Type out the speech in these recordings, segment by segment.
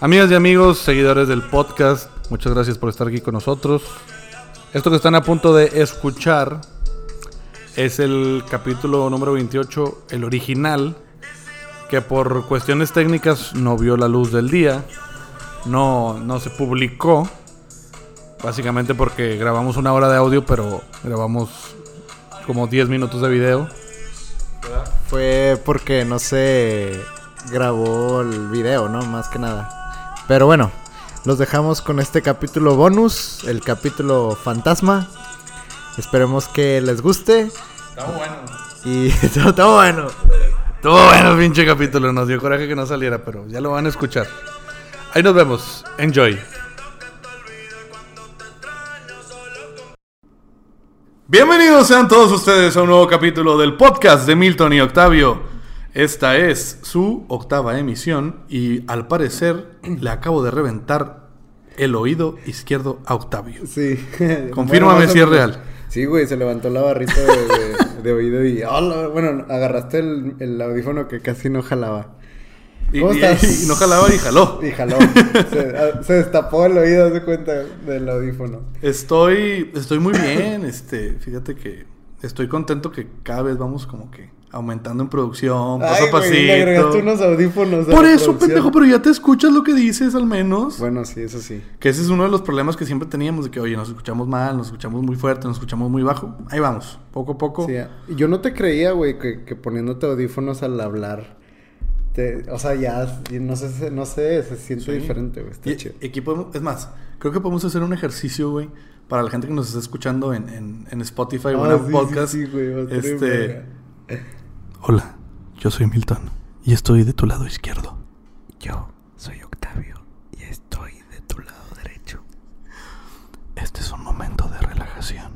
Amigas y amigos, seguidores del podcast, muchas gracias por estar aquí con nosotros. Esto que están a punto de escuchar es el capítulo número 28, el original, que por cuestiones técnicas no vio la luz del día, no, no se publicó, básicamente porque grabamos una hora de audio, pero grabamos como 10 minutos de video. Fue porque no se grabó el video, ¿no? Más que nada. Pero bueno, los dejamos con este capítulo bonus, el capítulo fantasma. Esperemos que les guste. Está bueno. Y está bueno. Estuvo bueno el pinche capítulo, nos dio coraje que no saliera, pero ya lo van a escuchar. Ahí nos vemos. Enjoy. Bienvenidos sean todos ustedes a un nuevo capítulo del podcast de Milton y Octavio. Esta es su octava emisión y al parecer le acabo de reventar el oído izquierdo a Octavio. Sí. Confírmame Bueno, si es real. Sí, güey, se levantó la barrita de, de- de oído y... bueno, agarraste el, el audífono que casi no jalaba. Y, ¿Cómo y- estás? y no jalaba y jaló. Y jaló. se, destapó el oído, de cuenta, del audífono. Estoy, estoy muy bien, este, fíjate que estoy contento que cada vez vamos como que aumentando en producción, paso Ay, a pasito. güey, le agregaste unos audífonos. a Por eso, producción. pendejo, pero ya te escuchas lo que dices al menos. Bueno, sí, eso sí. Que ese es uno de los problemas que siempre teníamos, de que, oye, nos escuchamos mal, nos escuchamos muy fuerte, nos escuchamos muy bajo. Ahí vamos, poco a poco. Sí, yo no te creía, güey, que, que poniéndote audífonos al hablar. Te- o sea, ya, y no sé, no sé, se siente Sí. diferente, güey. Está Y, chido. y aquí podemos, es más, creo que podemos hacer un ejercicio, güey, para la gente que nos está escuchando en, en, en Spotify o Ah, en sí, el podcast. sí, sí, güey, este. Hola, yo soy Milton y estoy de tu lado izquierdo. Yo soy Octavio y estoy de tu lado derecho. Este es un momento de relajación.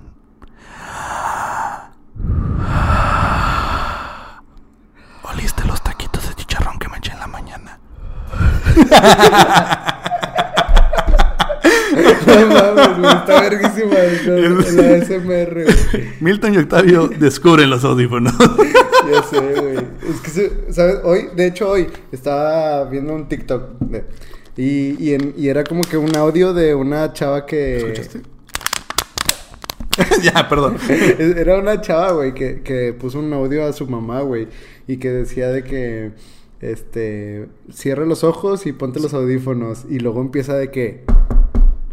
¿Oliste los taquitos de chicharrón que me eché en la mañana? No mames, güey, está verguísima ASMR, güey. Milton y Octavio descubren los audífonos. Ya sé, güey. Es que, ¿sabes? Hoy, de hecho, hoy estaba viendo un TikTok. de- y, y, en- y era como que un audio de una chava que. ¿Escuchaste? ya, perdón. Era una chava, güey, que, que puso un audio a su mamá, güey. Y que decía de que. Este. Cierre los ojos y ponte los audífonos. Y luego empieza de que.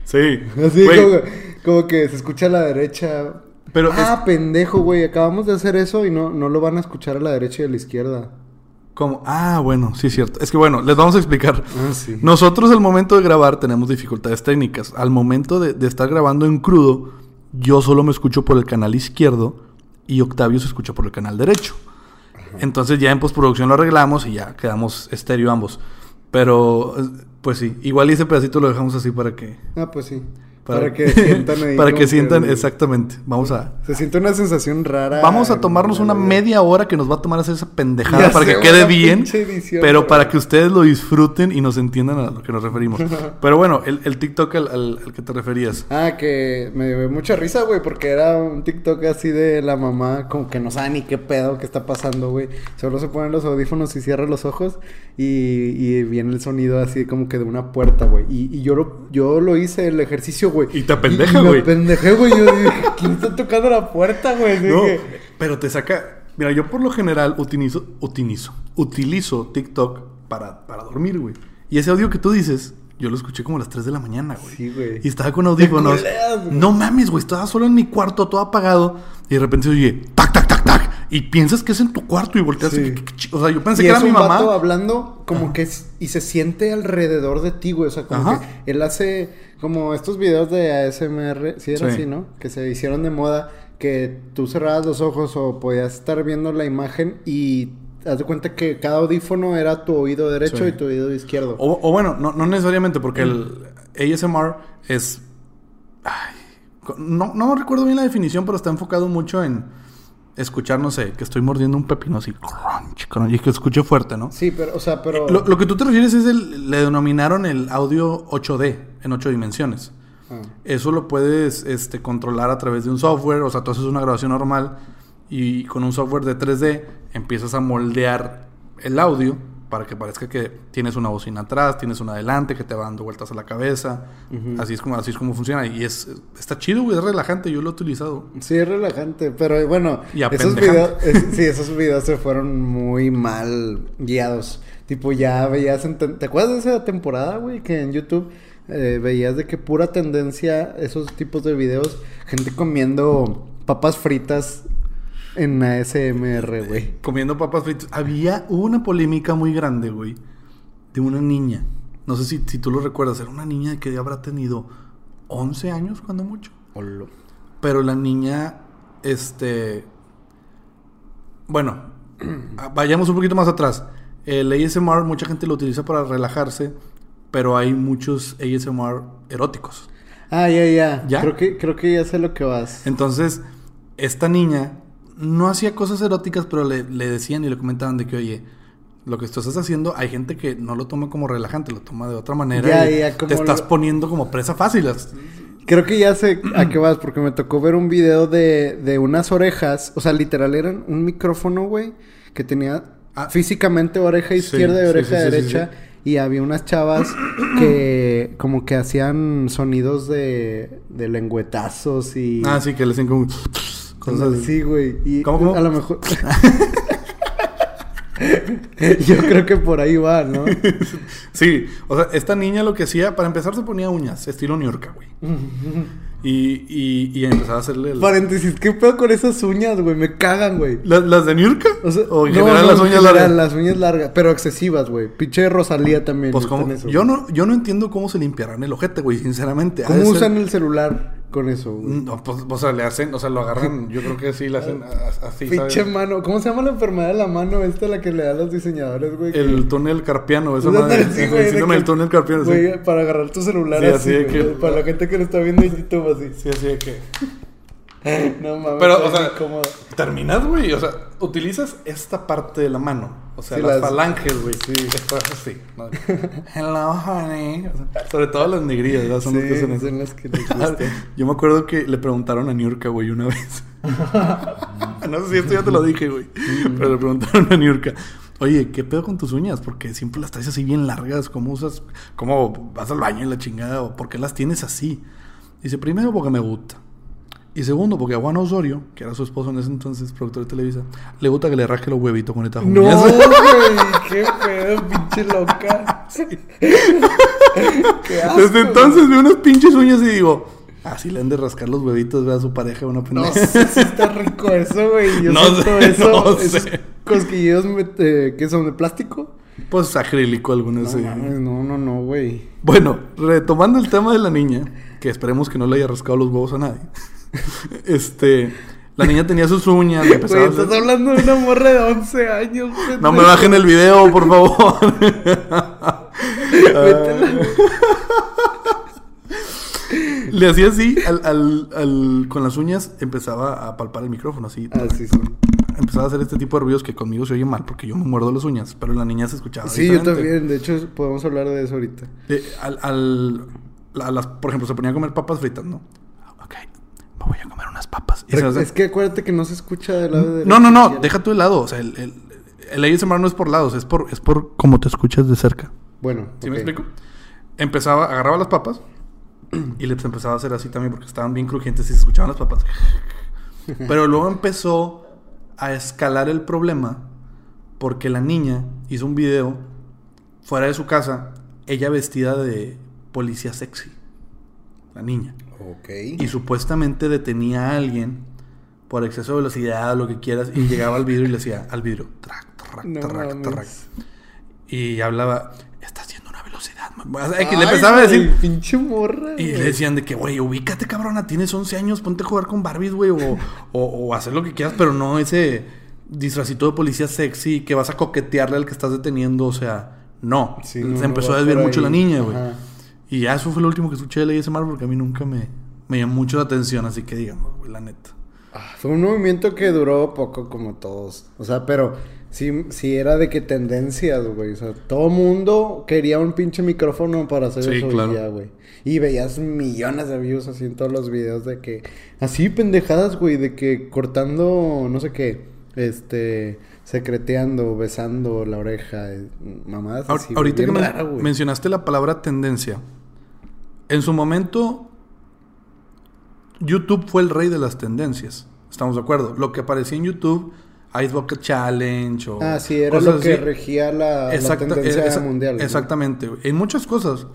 Sí. Así como, como que se escucha a la derecha. Pero ah, pendejo, güey. Acabamos de hacer eso y no, no lo van a escuchar a la derecha y a la izquierda. ¿Cómo? Ah, bueno, sí es cierto. Es que bueno, les vamos a explicar. Ah, sí. Nosotros al momento de grabar tenemos dificultades técnicas. Al momento de, de estar grabando en crudo, yo solo me escucho por el canal izquierdo y Octavio se escucha por el canal derecho. Entonces ya en postproducción lo arreglamos y ya quedamos estéreo ambos. Pero, eh, pues sí, igual ese pedacito lo dejamos así para que... Ah, pues sí. Para, que sientan ahí. para que sientan, exactamente. Vamos a... Se siente una sensación rara. Vamos a tomarnos una media hora que nos va a tomar hacer esa pendejada para que quede bien, edición, pero para que ustedes lo disfruten y nos entiendan a lo que nos referimos. pero bueno, el, el TikTok al, al- al que te referías. Ah, que me dio mucha risa, güey, porque era un TikTok así de la mamá, como que no sabe ni qué pedo que está pasando, güey. Solo se ponen los audífonos y cierra los ojos y, y viene el sonido así como que de una puerta, güey. Y, y yo, lo, yo lo hice el ejercicio, güey. Y te Y- y güey. Me apendejé, güey. Yo dije, ¿quién está tocando la puerta, güey? No, Dije, pero te saca... Mira, yo por lo general utilizo, utilizo, utilizo TikTok para, para dormir, güey. Y ese audio que tú dices, yo lo escuché como a las 3 de la mañana, güey. Sí, güey. Y estaba con audífonos. No mames, güey. Estaba solo en mi cuarto, todo apagado. Y de repente se oye, tac, tac, tac, tac. Y piensas que es en tu cuarto y volteas. Sí. y o sea, yo pensé y que era mi mamá. vato hablando como que es- y se siente alrededor de ti, güey. O sea, como Ajá. que él hace como estos videos de ASMR, sí era Sí. así, ¿no? Que se hicieron de moda, que tú cerrabas los ojos o podías estar viendo la imagen y haz de cuenta que cada audífono era tu oído derecho y tu oído izquierdo. O, o bueno, no, no necesariamente, porque el ASMR es. ay, no, no recuerdo bien la definición, pero está enfocado mucho en escuchar, no sé, que estoy mordiendo un pepino así, crunch, crunch, y que escuche fuerte, ¿no? Sí, pero, o sea, pero... Lo, lo que tú te refieres es el. Le denominaron el audio 8D, en 8 dimensiones. Ah. Eso lo puedes este, controlar a través de un software. O sea, tú haces una grabación normal y con un software de 3D empiezas a moldear el audio para que parezca que tienes una bocina atrás, tienes una adelante que te va dando vueltas a la cabeza. Así es como así es como funciona y es está chido, güey, es relajante, yo lo he utilizado. Sí, es relajante, pero bueno, Y esos videos, es- sí, esos videos se fueron muy mal guiados. Tipo, ya veías, ¿te acuerdas de esa temporada, güey? Que en YouTube eh, veías de que pura tendencia esos tipos de videos, gente comiendo papas fritas en ASMR, güey. Comiendo papas fritas. Había hubo una polémica muy grande, güey, de una niña. No sé si, si tú lo recuerdas, era una niña que habrá tenido 11 años cuando mucho. Pero la niña, este... Bueno, vayamos un poquito más atrás. El ASMR, mucha gente lo utiliza para relajarse, pero hay muchos ASMR eróticos. Ah, ya, ya. ¿Ya? Creo que, creo que ya sé lo que vas. Entonces, esta niña no hacía cosas eróticas, pero le, le decían y le comentaban de que, oye, lo que tú estás haciendo, hay gente que no lo toma como relajante, lo toma de otra manera. Ya, y ya, te estás lo- poniendo como presa fácil. Creo que ya sé a qué vas, porque me tocó ver un video de, de unas orejas. O sea, literal eran un micrófono, güey, que tenía Ah. físicamente oreja izquierda y oreja sí, sí, sí, derecha. Y había unas chavas que como que hacían sonidos de, de lengüetazos y... Ah, sí, que le hacen como... Cosas así. Sí, güey. Y ¿Cómo, cómo? a lo mejor... Yo creo que por ahí va, ¿no? Sí, o sea, esta niña lo que hacía, para empezar se ponía uñas, estilo New York, güey. Y, y, y empezaba a hacerle... el- Paréntesis, ¿qué pedo con esas uñas, güey? Me cagan, güey. ¿Las, las de New York? O, sea, ¿O en no, general no, las uñas general, largas? Las uñas largas, pero excesivas, güey. Pinche Rosalía también. Pues como... Yo no, yo no entiendo cómo se limpiarán el ojete, güey, sinceramente. ¿Cómo ser- usan el celular con eso, güey? No, pues, o sea, le hacen, o sea, lo agarran, yo creo que sí, le hacen así. Pinche mano. ¿Cómo se llama la enfermedad de la mano esta la que le dan los diseñadores, güey? El túnel carpiano, esa madre. sí, güey, que- del túnel carpiano, sí. Güey, para agarrar tu celular Sí, así, así de güey, que- Para la gente que lo está viendo en YouTube así. Sí, así de que... No mames. Pero, o sea, bien cómodo. terminas, güey, o sea, utilizas esta parte de la mano, o sea, Sí, las, las- falanges, güey. sí. Estás así, ¿no? Hello, honey. O sea, sobre todo las negrillas, ¿verdad? Son las que Sí, hacen eso. son las que les gustan. Yo me acuerdo que le preguntaron a Niurka, güey, una vez. no sé si esto ya te lo dije, güey. Pero le preguntaron a Niurka. Oye, ¿qué pedo con tus uñas? Porque siempre las traes así bien largas. ¿Cómo usas? ¿Cómo vas al baño y la chingada? ¿O por qué las tienes así? Dice, primero porque me gusta. Y segundo, porque a Juan Osorio, que era su esposo en ese entonces, productor de Televisa, le gusta que le rasque los huevitos con estas No, güey, qué pedo, pinche loca. Qué asco, Desde entonces veo unas pinches uñas y digo, así le han de rascar los huevitos, ve a su pareja, una No pendeja. sé si está rico eso, güey. Yo No siento sé, eso. no esos sé. cosquillos eh, que son de plástico. Pues acrílico algunas. No, sí. mames, no, no, no, güey. Bueno, retomando el tema de la niña, que esperemos que no le haya rascado los huevos a nadie. este, la niña tenía sus uñas, Güey, hacer- estás hablando de una morra de 11 años. No me bajen el video, por favor. Le hacía así, al, al- al- con las uñas empezaba a palpar el micrófono, así. Ah. Empezaba a hacer este tipo de ruidos que conmigo se oye mal porque yo me muerdo las uñas, pero la niña se escuchaba. Sí, yo también. De hecho, podemos hablar de eso ahorita. Eh, al, al- las, por ejemplo, se ponía a comer papas fritas, ¿no? Me voy a comer unas papas. Y Es que acuérdate que no se escucha del lado derecho. no, no, no, deja tu de lado. O sea, el, el, el ASMR no es por lados, es por, es por cómo te escuchas de cerca. Bueno, ¿Sí me explico? Empezaba, agarraba las papas y les empezaba a hacer así también porque estaban bien crujientes y se escuchaban las papas. Pero luego empezó a escalar el problema porque la niña hizo un video fuera de su casa, ella vestida de policía sexy. La niña. Y supuestamente detenía a alguien por exceso de velocidad, lo que quieras, y llegaba al vidrio y le decía al vidrio, track, track, No track, mames. track. Y hablaba, está haciendo una velocidad. ma-". O sea, que le empezaba a decir. Pinche morra. Y le decían de que, güey, ubícate, cabrona, tienes 11 años, ponte a jugar con Barbies, güey, o, o, o hacer lo que quieras, pero no ese disfrazito de policía sexy que vas a coquetearle al que estás deteniendo, o sea, no. Sí, Se no, empezó a desviar mucho la niña, güey. Y ya eso fue lo último que escuché de ASMR porque a mí nunca me, me llamó mucho la atención, así que digamos, güey, la neta. Ah, Fue un movimiento que duró poco como todos. O sea, pero sí, sí era de que tendencias, güey. O sea, todo mundo quería un pinche micrófono para hacer Sí, eso claro. ya, güey. Y veías millones de views así en todos los videos de que... Así pendejadas, güey, de que cortando, no sé qué, este, secreteando, besando la oreja, eh, mamadas Ahor- así, ahorita que raro, güey. mencionaste la palabra tendencia. En su momento, YouTube fue el rey de las tendencias. Estamos de acuerdo. Lo que aparecía en YouTube, Ice Bucket Challenge o. Ah, sí, era cosas lo que así. regía la, tendencia eh, mundial. Exactamente. En muchas cosas.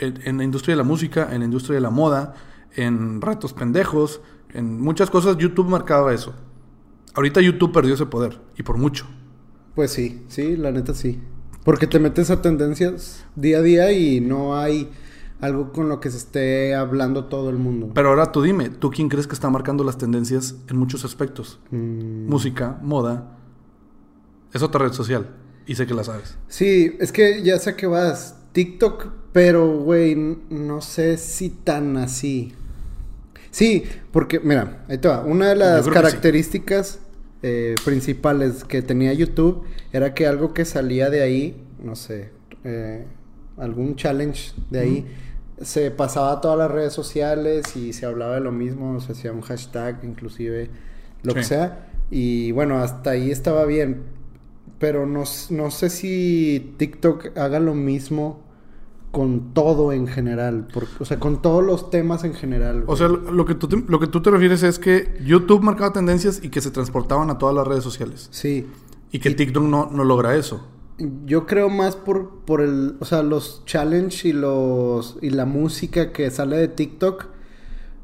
En, en la industria de la música, en la industria de la moda, en retos pendejos, en muchas cosas, YouTube marcaba eso. Ahorita YouTube perdió ese poder. Y por mucho. Pues sí, sí, la neta sí. Porque te metes a tendencias día a día y no hay algo con lo que se esté hablando todo el mundo. Pero ahora tú dime, ¿tú quién crees que está marcando las tendencias en muchos aspectos? Mm, música, moda. Es otra red social. Y sé que la sabes. Sí, es que ya sé que vas. TikTok, pero, güey, no sé si tan así. Sí, porque, mira, ahí te va. Una de las sí. características eh, principales que tenía YouTube era que algo que salía de ahí, no sé, eh, algún challenge de ahí, se pasaba a todas las redes sociales y se hablaba de lo mismo, se hacía un hashtag, inclusive, lo que sea. Y bueno, hasta ahí estaba bien. Pero no, no sé si TikTok haga lo mismo con todo en general. por- o sea, con todos los temas en general. O sea, lo lo que, tú te, lo que tú te refieres es que YouTube marcaba tendencias y que se transportaban a todas las redes sociales. Sí. Y que TikTok no, no logra eso. Yo creo más por, por el, o sea, los challenge y los y la música que sale de TikTok,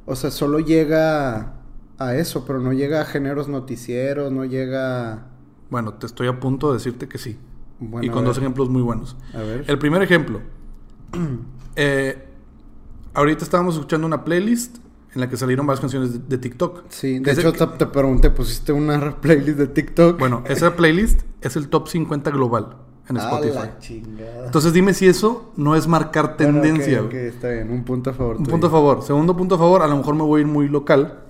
o sea, solo llega a eso, pero no llega a géneros noticieros, no llega, Bueno, te estoy a punto de decirte que sí. bueno, y con dos ejemplos muy buenos. a ver. El primer ejemplo. Eh, ahorita estábamos escuchando una playlist en la que salieron varias canciones de, de TikTok. Sí, de hecho el- te, te pregunté, pusiste una playlist de TikTok. Bueno, esa playlist es el top 50 global en Spotify. la. Entonces dime si eso no es marcar Bueno, tendencia. está bien, un punto a favor. Un tuyo. punto a favor. Segundo punto a favor, a lo mejor me voy a ir muy local.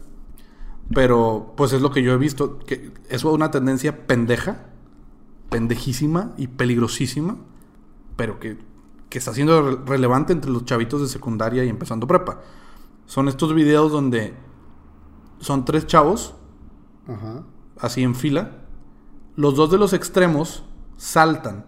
Pero pues es lo que yo he visto. Que es una tendencia pendeja. Pendejísima y peligrosísima. Pero que, que está siendo re- relevante entre los chavitos de secundaria y empezando prepa. Son estos videos donde son tres chavos, Ajá. así en fila. Los dos de los extremos saltan.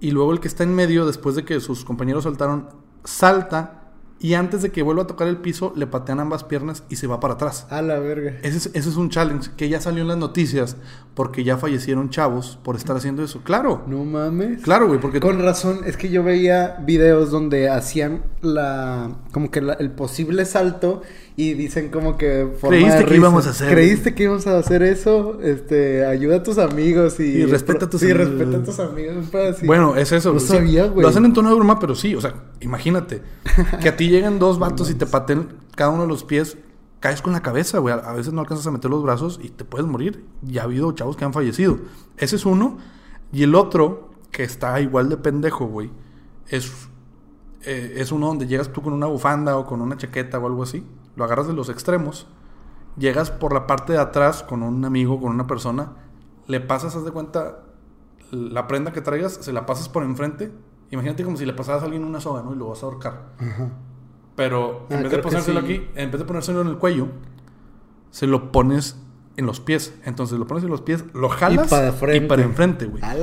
Y luego el que está en medio, después de que sus compañeros saltaron, salta. Y antes de que vuelva a tocar el piso, le patean ambas piernas y se va para atrás. A la verga. Ese es, ese es un challenge que ya salió en las noticias porque ya fallecieron chavos por estar haciendo eso. Claro, No mames. claro, güey, porque Con razón, es que yo veía videos donde hacían la como que la- el posible salto y dicen como que forma Creíste de que íbamos a hacer- Creíste que íbamos a hacer eso, este, ayuda a tus amigos y Y respeta a tus sí, amigos. respeta a tus amigos, así. Bueno, es eso. No sí. sabía, güey. Lo hacen en tono de broma, pero sí. O sea, imagínate. Que a ti lleguen dos vatos y te paten cada uno de los pies. Caes con la cabeza, güey. A a veces no alcanzas a meter los brazos y te puedes morir. Ya ha habido chavos que han fallecido. Ese es uno. Y el otro, que está igual de pendejo, güey, es, eh, es uno donde llegas tú con una bufanda o con una chaqueta o algo así. Lo agarras de los extremos. Llegas por la parte de atrás con un amigo, con una persona. Le pasas, haz de cuenta, la prenda que traigas, se la pasas por enfrente. Imagínate como si le pasaras a alguien una soga, ¿no? Y lo vas a ahorcar. Ajá. Pero en Ah, vez de ponérselo sí. aquí, en vez de ponérselo en el cuello, se lo pones en los pies. Entonces lo pones en los pies, lo jalas para frente. y para enfrente, güey. A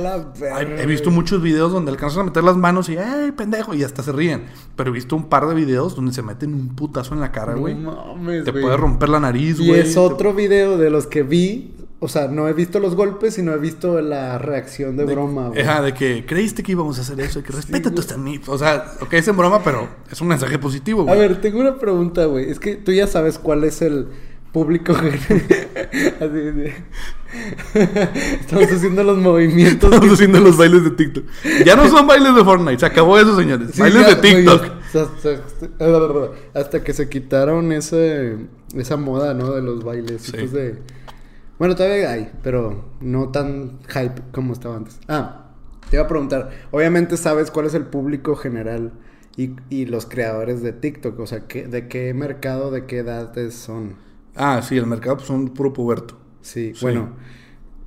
He visto muchos videos donde alcanzas a meter las manos y ¡ay, pendejo! Y hasta se ríen. Pero he visto un par de videos donde se meten un putazo en la cara, No güey. mames, Te puede romper la nariz, Y güey. es Te- otro video de los que vi. O sea, no he visto los golpes, sino he visto la reacción de, broma, güey. Ajá, de que creíste que íbamos a hacer eso, y que respeta güey. tus amigos. O sea, ok, es en broma, pero es un mensaje positivo, A güey. ver, tengo una pregunta, güey. Es que tú ya sabes cuál es el público. Estamos haciendo los movimientos. Estamos haciendo los bailes de TikTok. Ya no son bailes de Fortnite, se acabó eso, señores. Sí, bailes ya, de TikTok. hasta, hasta que se quitaron ese, esa moda, ¿no? De los bailes. Sí. de... Bueno, todavía hay, pero no tan hype como estaba antes. Ah, te iba a preguntar. Obviamente sabes cuál es el público general y, y los creadores de TikTok. O sea, ¿qué, ¿de qué mercado, de qué edades son? Ah, sí, el mercado pues, son puro puberto. Sí, Sí. bueno.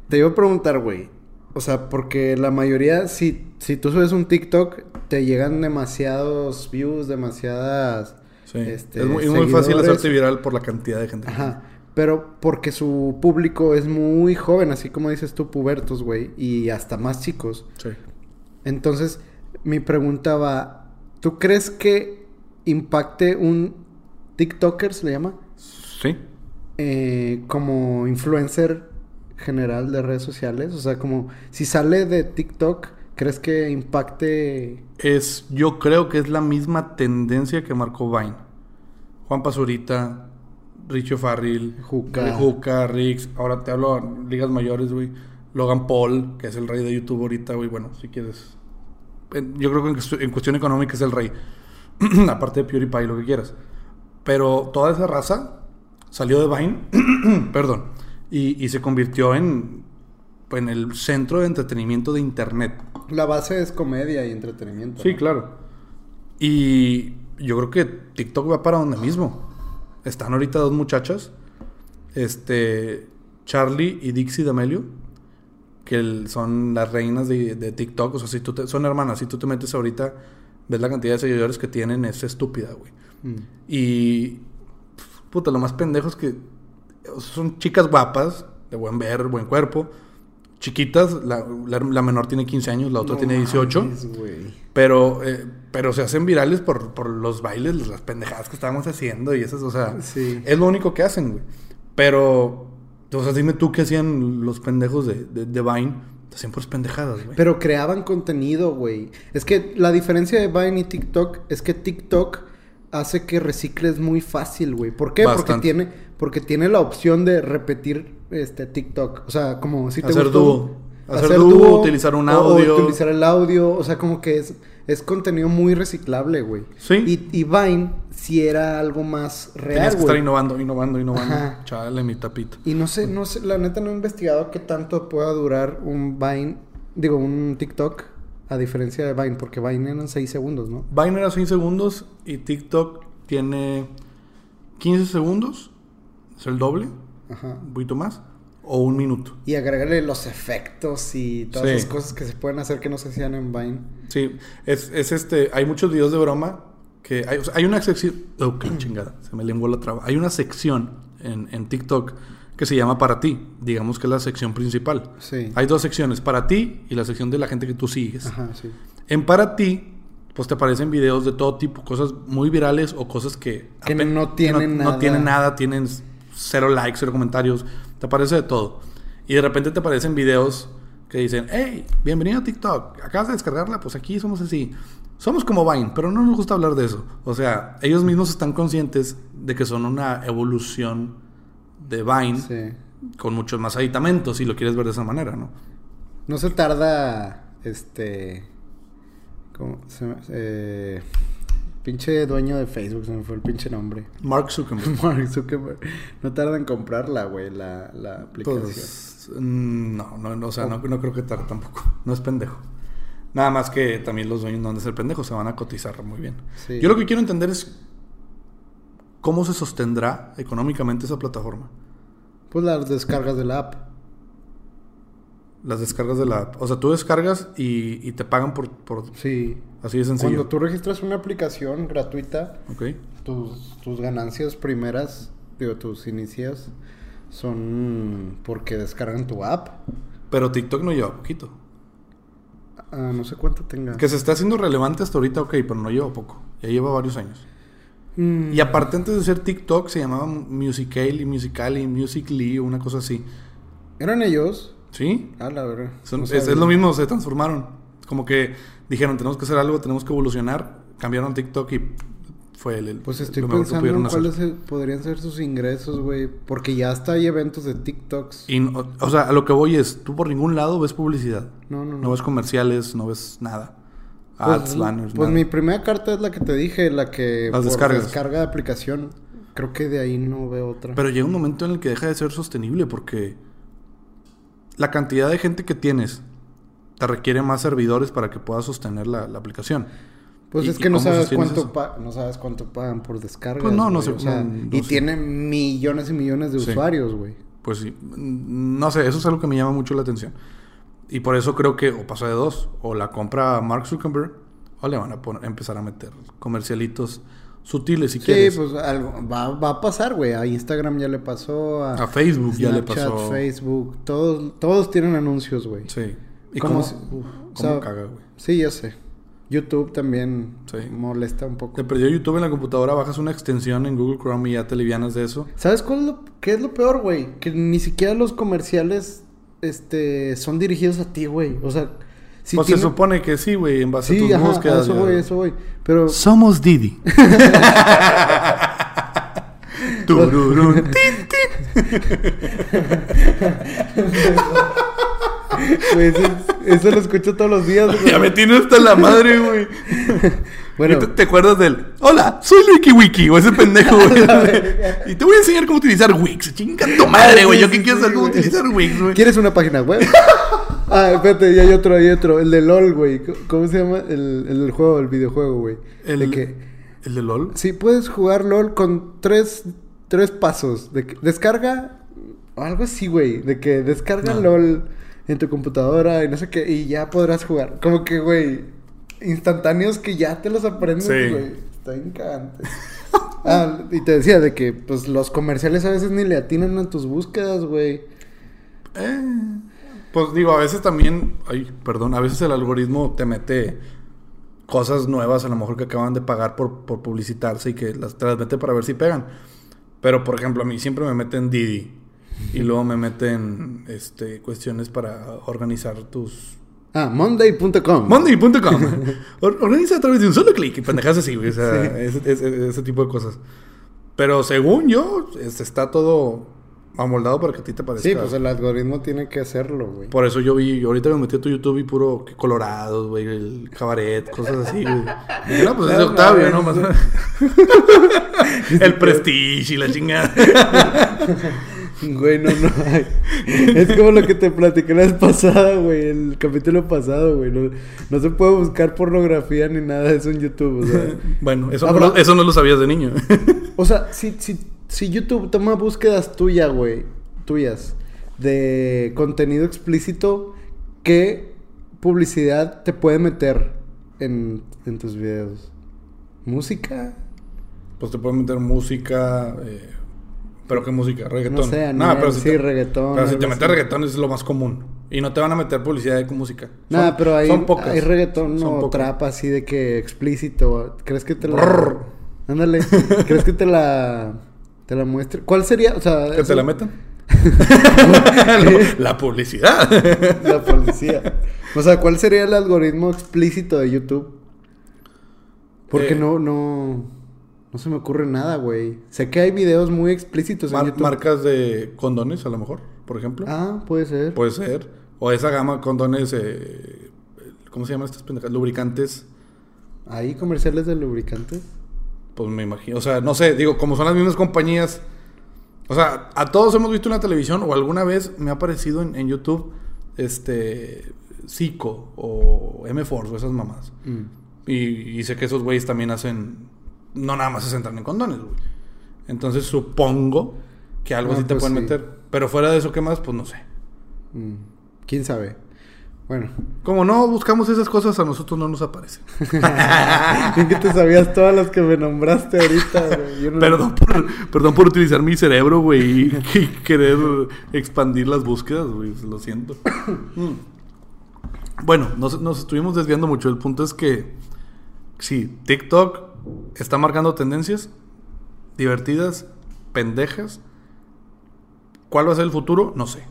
Te iba a preguntar, güey. O sea, porque la mayoría, si, si tú subes un TikTok, te llegan demasiados views, demasiadas... Sí. este, es muy, fácil hacerte viral por la cantidad de gente. que Ajá. pero porque su público es muy joven, así como dices tú, pubertos, güey, y hasta más chicos. Sí. Entonces, mi pregunta va, ¿tú crees que impacte un TikToker, se le llama? Sí. Eh, como influencer general de redes sociales. O sea, como si sale de TikTok, ¿crees que impacte? Es, yo creo que es la misma tendencia que marcó Vine. Juan Pazurita, Richo Farril, Juca. Juca, Rix. Ahora te hablo ligas mayores, güey. Logan Paul, que es el rey de YouTube ahorita, güey. Bueno, si quieres. Yo creo que en cuestión económica es el rey. Aparte de PewDiePie, lo que quieras. Pero toda esa raza salió de Vine, perdón, y, y se convirtió en, en el centro de entretenimiento de Internet. La base es comedia y entretenimiento. Sí, ¿no? claro. Y yo creo que TikTok va para donde mismo. Están ahorita dos muchachas, este, Charlie y Dixie D'Amelio, que el- son las reinas de, de TikTok. O sea, si tú te- son hermanas, si tú te metes ahorita, ves la cantidad de seguidores que tienen, es estúpida, güey. Mm. Y, puta, lo más pendejo es que son chicas guapas, de buen ver, buen cuerpo, chiquitas, la, la- la menor tiene 15 años, la otra No tiene 18. mames, güey. Pero, eh, pero se hacen virales por, por los bailes, las pendejadas que estábamos haciendo y esas, o sea, Sí. es lo único que hacen, güey. Pero, o sea, dime tú qué hacían los pendejos de, de, de Vine. Hacían por pendejadas, güey. Pero creaban contenido, güey. Es que la diferencia de Vine y TikTok es que TikTok hace que recicles muy fácil, güey. ¿Por qué? Porque tiene, porque tiene la opción de repetir este TikTok. O sea, como si te Hacer gustó, dúo. Hacer dúo, utilizar un o audio. utilizar el audio. O sea, como que es, es contenido muy reciclable, güey. Sí. Y, y Vine si era algo más Tenías real, que estar innovando, innovando, innovando. Ajá. Chale, mi tapito. Y no sé, no sé, la neta no he investigado qué tanto pueda durar un Vine, digo, un TikTok, a diferencia de Vine, porque Vine eran 6 segundos, ¿no? Vine era 6 segundos y TikTok tiene 15 segundos. Es el doble, Ajá. un poquito más. O un minuto. Y agregarle los efectos y todas Sí. esas cosas que se pueden hacer que no se hacían en Vine. Sí, es, es este. Hay muchos videos de broma que hay, o sea, hay una sección. Oh, qué chingada, se me lenguó la traba. Hay una sección en, en TikTok que se llama Para ti, digamos que es la sección principal. Sí. Hay dos secciones, Para ti y la sección de la gente que tú sigues. Ajá, sí. En Para ti, pues te aparecen videos de todo tipo, cosas muy virales o cosas que. Que no tienen no, nada. No tienen nada, tienen cero likes, cero comentarios. Te aparece de todo. Y de repente te aparecen videos que dicen, hey, bienvenido a TikTok, acabas de descargarla, pues aquí somos así. Somos como Vine, pero no nos gusta hablar de eso. O sea, ellos mismos están conscientes de que son una evolución de Vine Sí. con muchos más aditamentos, si lo quieres ver de esa manera, ¿no? No se tarda, este... ¿Cómo se? Eh, pinche dueño de Facebook, se me fue el pinche nombre. Mark Zuckerberg. Mark Zuckerberg. No tarda en comprarla, güey, la, la aplicación. Pues, mm, no, no, no, o sea, no, no creo que tarde tampoco. No es pendejo. Nada más que también los dueños no van a ser pendejos, se van a cotizar muy bien. Sí. Yo lo que quiero entender es cómo se sostendrá económicamente esa plataforma. Pues las descargas de la app. Las descargas de la app. O sea, tú descargas y, y te pagan por, por... Sí. Así de sencillo. Cuando tú registras una aplicación gratuita, tus ganancias primeras, digo, tus inicias, son porque descargan tu app. Pero TikTok no lleva poquito. Ah, no sé cuánto tenga. Que se está haciendo relevante hasta ahorita, ok, pero no lleva poco. Ya lleva varios años. Mm, Y aparte antes de ser TikTok se llamaba Musical.ly, Musical.ly, Musical.ly o una cosa así. ¿Eran ellos? ¿Sí? Ah, la verdad. Son- no es, lo mismo, se transformaron. Como que dijeron, tenemos que hacer algo, tenemos que evolucionar. Cambiaron TikTok y fue el, el- Pues estoy lo mejor que pensando en pudieron hacer. cuáles se- podrían ser sus ingresos, güey. Porque ya hasta hay eventos de TikToks. Y, no- o sea, a lo que voy es, tú por ningún lado ves publicidad. No, no, no. No ves comerciales, no ves nada. Pues, Ads, banners, pues nada. mi primera carta es la que te dije, la que Las por descargas. descarga de aplicación. Creo que de ahí no veo otra. Pero llega un momento en el que deja de ser sostenible porque la cantidad de gente que tienes te requiere más servidores para que puedas sostener la, la aplicación. Pues ¿Y- es que no sabes cuánto pa- no sabes cuánto pagan por descargas. Pues no, no sé, o sea, no- no y sé. tiene millones y millones de usuarios, güey. Pues sí, no sé, eso es algo que me llama mucho la atención. Y por eso creo que o pasa de dos, o la compra Mark Zuckerberg, o le van a poner- empezar a meter comercialitos sutiles si Sí, quieres. pues algo, va, va a pasar, güey. A Instagram ya le pasó, a, A Facebook ya le pasó. Facebook, todos, todos tienen anuncios, güey. Sí. ¿Y ¿Cómo uf, cómo caga, güey? Sí, ya sé. YouTube también Sí. molesta un poco. Te perdió YouTube en la computadora, bajas una extensión en Google Chrome y ya te livianas de eso. ¿Sabes cuál es lo, qué es lo peor, güey? Que ni siquiera los comerciales este, son dirigidos a ti, güey. O sea, si pues tiene- se supone que sí, güey, en base a Sí, tus ajá, búsquedas. a eso voy, eso voy. Pero Somos Didi. Tururún, tin, güey, eso, eso lo escucho todos los días, güey. Ya me tiene hasta la madre, güey. Bueno. ¿Y ¿Te, te acuerdas del Hola, soy Wiki Wiki o ese pendejo, güey? y te voy a enseñar cómo utilizar Wix. Chinga tu madre, güey. Yo Sí, quiero saber cómo utilizar Wix, güey. ¿Quieres una página web? ah, espérate, y hay otro, hay otro. El de LOL, güey. ¿Cómo se llama? El, el del juego, el videojuego, güey. El, De que... ¿El de LOL? Sí, puedes jugar LOL con tres, tres pasos. De descarga o algo así, güey. De que descarga No. LOL en tu computadora y no sé qué. Y ya podrás jugar. Como que, güey, instantáneos que ya te los aprendes, Sí. güey. Está bien cagante. ah, y te decía de que, pues, los comerciales a veces ni le atinan a tus búsquedas, güey. Eh, pues digo, a veces también, ay, perdón, a veces el algoritmo te mete cosas nuevas, a lo mejor que acaban de pagar por, por publicitarse y que las, te las mete para ver si pegan. Pero, por ejemplo, a mí siempre me meten Didi y luego me meten este, cuestiones para organizar tus... Ah, monday.com. Monday.com. Or- Organiza a través de un solo clic y pendejas así, güey. O sea, ese, ese- ese tipo de cosas. Pero según yo, este, está todo amoldado para que a ti te parezca. Sí, pues el algoritmo tiene que hacerlo, güey. Por eso yo vi, ahorita me metí a tu YouTube y puro que colorados, güey, el cabaret, cosas así, güey. Dije, no, pues es No Octavio, ¿no? Más- el prestige y la chingada. Güey, no, no. ay. Es como lo que te platiqué la vez pasada, güey. El capítulo pasado, güey. No, no se puede buscar pornografía ni nada de eso en YouTube. O sea, bueno, eso, Habrá- no, lo- eso no lo sabías de niño. o sea si, si, si YouTube toma búsquedas tuyas, güey. Tuyas. De contenido explícito, ¿qué publicidad te puede meter en, en tus videos? ¿Música? pues te pueden meter música, eh, pero ¿qué música? Reggaetón. No sé, Nah, Anuel, pero si sí, te, reggaetón. Pero si te metes reggaetón es lo más común. Y no te van a meter publicidad de música. Nah, Son- pero hay, son pocas. hay reggaetón Son o pocas. trap así de que explícito. ¿Crees que te la... Ándale. ¿Crees que te la... Te la muestre? ¿Cuál sería? O sea... ¿Que eso- te la metan? la publicidad. La policía. O sea, ¿cuál sería el algoritmo explícito de YouTube? Porque Eh. no, no... No se me ocurre nada, güey. Sé que hay videos muy explícitos en Mar- YouTube. marcas de condones, a lo mejor, por ejemplo. Ah, puede ser. Puede ser. O esa gama de condones, eh, ¿cómo se llaman estas pendejas? Lubricantes. ¿Hay comerciales de lubricantes? Pues me imagino. O sea, no sé, digo, como son las mismas compañías. O sea, a todos hemos visto en la televisión o alguna vez me ha aparecido en, en YouTube este Zico o M-Force o esas mamás. Mm. Y, y sé que esos güeyes también hacen. No nada más se centran en condones, güey. Entonces supongo que algo Ah, así te pues pueden sí. meter. Pero fuera de eso, ¿qué más? Pues no sé. Mm. ¿Quién sabe? Bueno. Como no buscamos esas cosas, a nosotros no nos aparecen. Bien que te sabías todas las que me nombraste ahorita, güey. No- Perdón por, perdón por utilizar mi cerebro, güey, y, y querer expandir las búsquedas, güey. Lo siento. Mm. Bueno, nos, nos estuvimos desviando mucho. El punto es que, sí, TikTok está marcando tendencias divertidas, pendejas. ¿Cuál va a ser el futuro? No sé.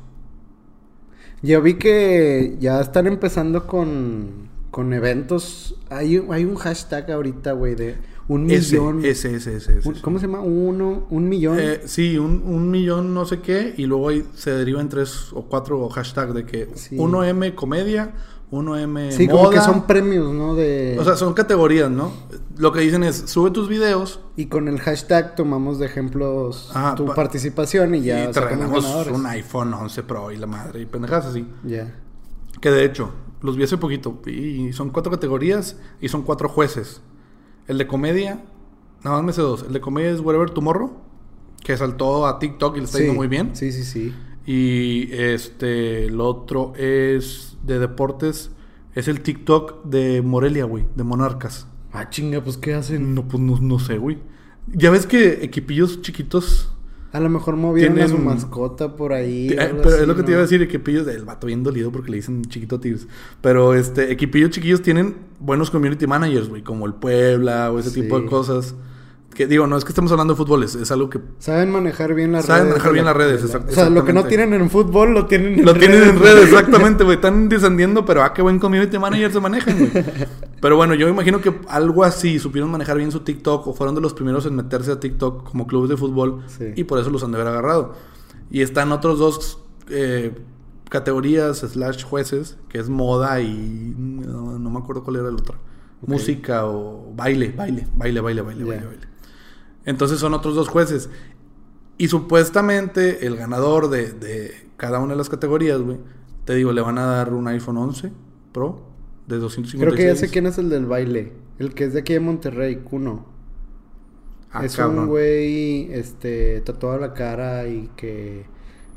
Ya vi que ya están empezando con, con eventos. Hay, hay un hashtag ahorita, güey, de un millón. ese, ese, ese. ¿Cómo se llama? Uno, un millón. Eh, sí, un, un millón no sé qué, y luego ahí se deriva en tres o cuatro hashtags de que Sí. 1M comedia, 1M sí, moda. como que son premios, ¿no? De... O sea, son categorías, ¿no? Lo que dicen es, sube tus videos y con el hashtag tomamos de ejemplos Ajá, tu pa- participación y ya y te regalamos un iPhone 11 Pro y la madre, y pendejas así. Ya. Que de hecho, los vi hace poquito, y son cuatro categorías y son cuatro jueces. El de comedia, nada más me sé dos. El de comedia es Whatever Tomorrow, que saltó a TikTok y le está yendo Sí, muy bien. Sí, sí, sí. Y este, el otro es de deportes. Es el TikTok de Morelia, güey, de Monarcas. Ah, chinga, pues ¿qué hacen? No, pues no, no sé, güey. Ya ves que equipillos chiquitos. A lo mejor movieron a su Tienen- mascota por ahí. Pero es lo que te iba a decir, equipillos del vato bien dolido porque le dicen chiquito Tigres. Pero este, equipillos chiquillos tienen buenos community managers, güey, como el Puebla o ese Sí. tipo de cosas. Que digo, no es que estemos hablando de fútbol, es, es algo que Saben manejar bien las Saben redes. manejar de bien la- las redes, de la- exact- O sea, lo que no tienen en fútbol lo tienen en Lo tienen en redes. redes, exactamente, güey. Están descendiendo, pero ah, qué buen community manager se manejan, güey. Pero bueno, yo imagino que algo así, supieron manejar bien su TikTok o fueron de los primeros en meterse a TikTok como clubes de fútbol Sí. y por eso los han de haber agarrado. Y están otros dos eh, categorías, slash jueces, que es moda y no, no me acuerdo cuál era el otro. Música o baile, baile, baile, baile, baile, baile, baile. Entonces son otros dos jueces. Y supuestamente el ganador de, de cada una de las categorías, güey, te digo, le van a dar un iPhone 11 Pro de 256. Creo que ya sé quién es el del baile. El que es de aquí de Monterrey, Kuno. Ah, es cabrón. un güey, este, tatuado la cara y que,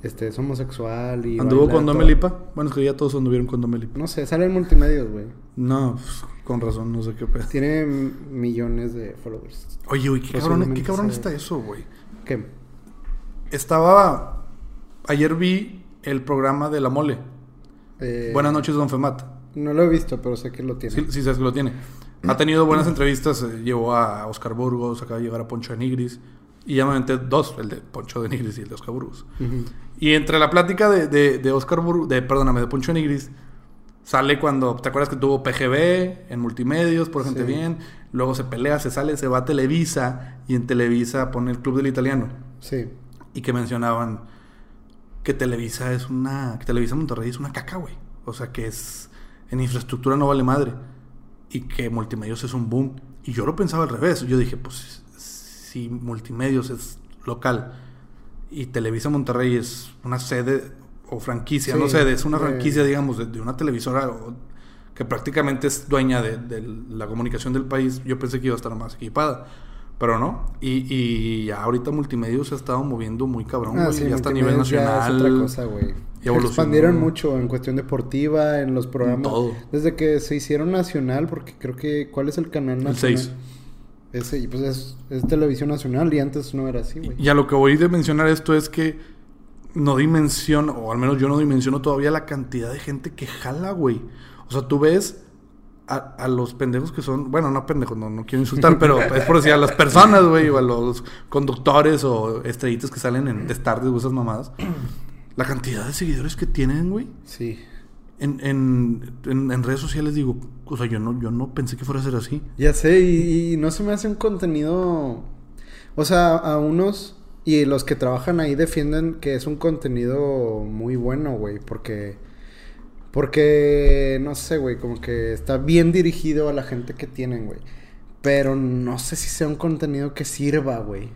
este, es homosexual y... ¿Anduvo con. Domelipa? Bueno, es que ya todos anduvieron con Domelipa. No sé, sale en multimedios, güey. No, pues, con razón, no sé qué pedo. Tiene millones de followers. Oye, güey, qué cabrón, qué cabrón está eso, güey. ¿Qué? Estaba... Ayer vi el programa de La Mole. Eh, Buenas noches, Don Femat. No lo he visto, pero sé que lo tiene. Sí, sí sabes que lo tiene. Ha tenido buenas entrevistas. eh, llevó a Oscar Burgos, acaba de llegar a Poncho de Nigris. Y ya me aventé dos, el de Poncho de Nigris y el de Oscar Burgos. Y entre la plática de, de, de Oscar Burgos, de, perdóname, de Poncho de Nigris, sale cuando, ¿te acuerdas que tuvo PGB en multimedios, por gente Sí. bien? Luego se pelea, se sale, se va a Televisa y en Televisa pone el Club del Italiano. Sí. Y que mencionaban que Televisa es una. que Televisa Monterrey es una caca, güey. O sea que es. En infraestructura no vale madre. Y que multimedios es un boom. Y yo lo pensaba al revés. Yo dije, pues si multimedios es local y Televisa Monterrey es una sede o franquicia, Sí, no sede, es una eh. franquicia, digamos, de, de una televisora o- que prácticamente es dueña de, de la comunicación del país, yo pensé que iba a estar más equipada. Pero no, y, y ya ahorita multimedios se ha estado moviendo muy cabrón, Ah, sí, ya está a nivel nacional. Es otra cosa, güey. expandieron mucho en cuestión deportiva, en los programas. todo. Desde que se hicieron nacional, porque creo que. ¿Cuál es el canal El nacional? 6. Ese, pues es, es televisión nacional y antes no era así, güey. Y a lo que voy de mencionar esto es que no dimensiono, o al menos yo no dimensiono todavía la cantidad de gente que jala, güey. O sea, tú ves a, a los pendejos que son, bueno, no pendejos, no, no quiero insultar, pero es por decir a las personas, güey, o a los conductores o estrellitas que salen en destardes o esas mamadas. La cantidad de seguidores que tienen, güey. Sí. En, en, en, en redes sociales digo, o sea, yo no, yo no pensé que fuera a ser así. Ya sé, y, y no se me hace un contenido. O sea, a unos y los que trabajan ahí defienden que es un contenido muy bueno, güey, porque. Porque, no sé, güey, como que está bien dirigido a la gente que tienen, güey. Pero no sé si sea un contenido que sirva, güey.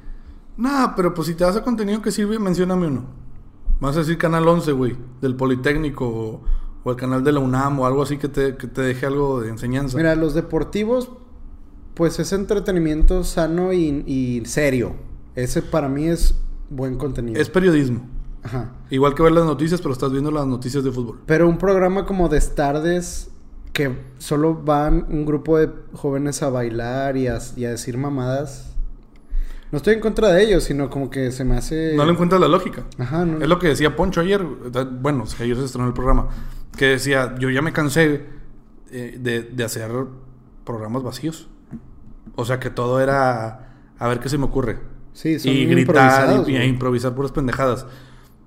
Nah, pero pues si te vas a contenido que sirve, mencióname uno. Vas a decir Canal 11, güey, del Politécnico o, o el canal de la UNAM o algo así que te, que te deje algo de enseñanza. Mira, los deportivos, pues es entretenimiento sano y, y serio. Ese para mí es buen contenido. es periodismo. Ajá. Igual que ver las noticias, pero estás viendo las noticias de fútbol. Pero un programa como de tardes que solo van un grupo de jóvenes a bailar y a, y a decir mamadas. No estoy en contra de ellos, sino como que se me hace... No le encuentras la lógica. Ajá, no. Es lo que decía Poncho ayer. Bueno, ayer se estrenó el programa. Que decía, yo ya me cansé eh, de, de hacer programas vacíos. O sea, que todo era a ver qué se me ocurre. Sí, son y gritar y, improvisar puras pendejadas. O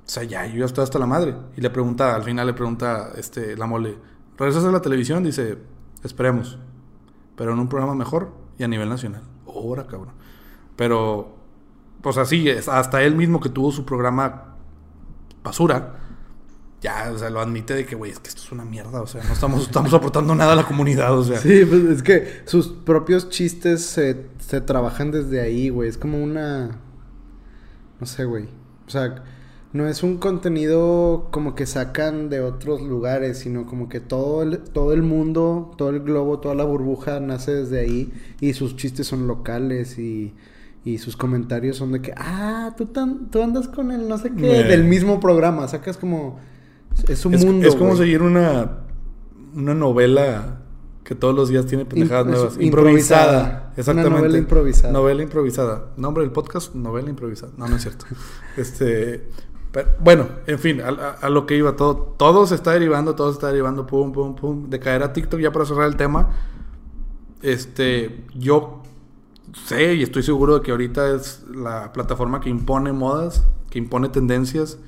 sea, ya, yo ya estoy hasta la madre. Y le pregunta, al final le pregunta este, la mole, ¿regresas a la televisión? Dice, esperemos. Pero en un programa mejor y a nivel nacional. Ahora, cabrón. Pero, pues así, hasta él mismo que tuvo su programa basura, ya, o sea, lo admite de que, güey, es que esto es una mierda. O sea, no estamos, estamos aportando nada a la comunidad, o sea. Sí, pues es que sus propios chistes se, se trabajan desde ahí, güey. Es como una... No sé, güey. O sea, no es un contenido como que sacan de otros lugares, sino como que todo el, todo el mundo, todo el globo, toda la burbuja nace desde ahí y sus chistes son locales y, y sus comentarios son de que, ah, tú, tan, tú andas con el no sé qué, Eh. del mismo programa, sacas como... Es un Es, mundo. es como seguir una, una novela que todos los días tiene pendejadas nuevas. improvisada. Improvisada. Una Exactamente. novela improvisada. Novela improvisada. Nombre del podcast, novela improvisada. No, no es cierto. este. pero, bueno, en fin, a, a- a lo que iba todo. Todo se está derivando, todo se está derivando, pum, pum, pum. De caer a TikTok, ya para cerrar el tema. Este. Yo sé y estoy seguro de que ahorita es la plataforma que impone modas, que impone tendencias.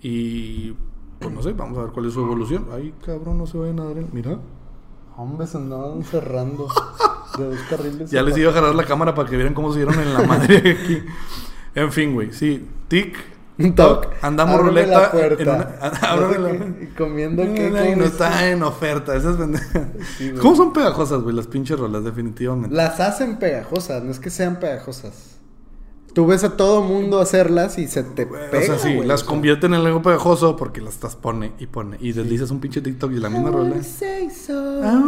Y. Pues no sé, vamos a ver cuál es su evolución. Ay, cabrón, no se vayan a dar el. Mira. Hombre, se andaban cerrando de dos carriles. Ya les iba a agarrar la cámara para que vieran cómo se dieron en la madre aquí. En fin, güey, sí. Tic. Toc. Andamos Ábreme ruleta. la puerta. en una- ábreme No sé la- qué, y comiendo. Ay, ¿cómo no es? está en oferta. Esas pendejas. Sí, güey. ¿Cómo son pegajosas, güey? Las pinches rolas, definitivamente. Las hacen pegajosas, no es que sean pegajosas. Tú ves a todo mundo hacerlas y se te pega. o sea, sí, güey, las o sea. convierten en algo pegajoso porque las estás pone y pone. Y deslizas un pinche TikTok y la misma rola. Ah,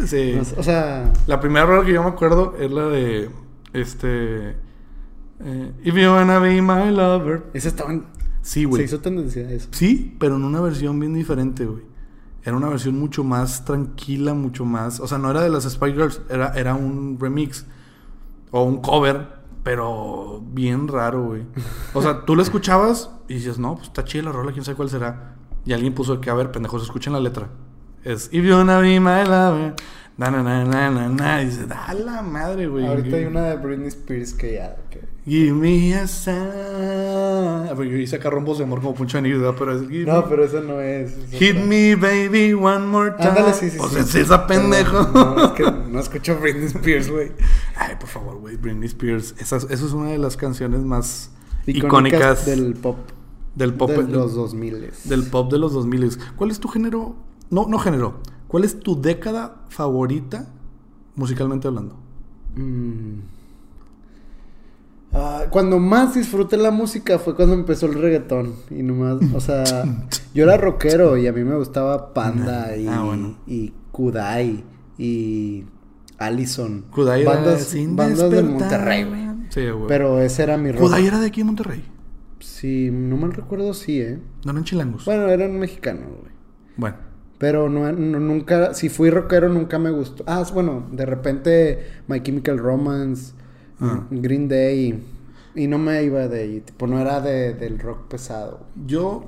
sí. Sé, O sea, La primera rola que yo me acuerdo es la de. Este. eh, If you wanna be my lover. esa estaban. Sí, Se güey. hizo tendencia a eso. Sí, pero en una versión bien diferente, güey. Era una versión mucho más tranquila, mucho más. O sea, no era de las Spy Girls, era, era un remix o un cover, pero bien raro, güey. O sea, tú lo escuchabas y dices, no, pues está chida la rola, quién sabe cuál será. Y alguien puso que, a ver, pendejos, escuchen la letra. Es If you wanna be my lover. Na, na, na, na, na. Y dices, a la madre, güey. Ahorita hay una de Britney Spears que ya. Give me a sign. Porque yo hice acá rombos de amor como Puncho de ¿verdad? Pero es give No, me- pero esa no es. Hit me, baby, one more time. Ándale, sí, sí. Pues sí. es esa pendejo. No, es que no escucho Britney Spears, güey. Ay, por favor, güey. Britney Spears. Esa, esa es una de las canciones más Icónicas icónicas, del pop. del pop. de los 2000 del pop de los 2000. ¿Cuál es tu género? No, no género. ¿Cuál es tu década favorita musicalmente hablando? Mm. Ah, cuando más disfruté la música fue cuando empezó el reggaetón. Y nomás, o sea, yo era rockero y a mí me gustaba Panda y, Ah, bueno. y Kudai y Allison. Kudai era bandas, sin bandas de. Monterrey, güey. Sí, güey. Pero ese era mi rock. Kudai era de aquí en Monterrey. Sí, no mal recuerdo, sí, ¿eh? No eran chilangos. Bueno, eran mexicanos, güey. Bueno. Pero no, no- nunca, si fui rockero nunca me gustó. Ah, bueno, de repente My Chemical Romance, Ah. Green Day, y no me iba de ahí, tipo, no era de, del rock pesado. Yo.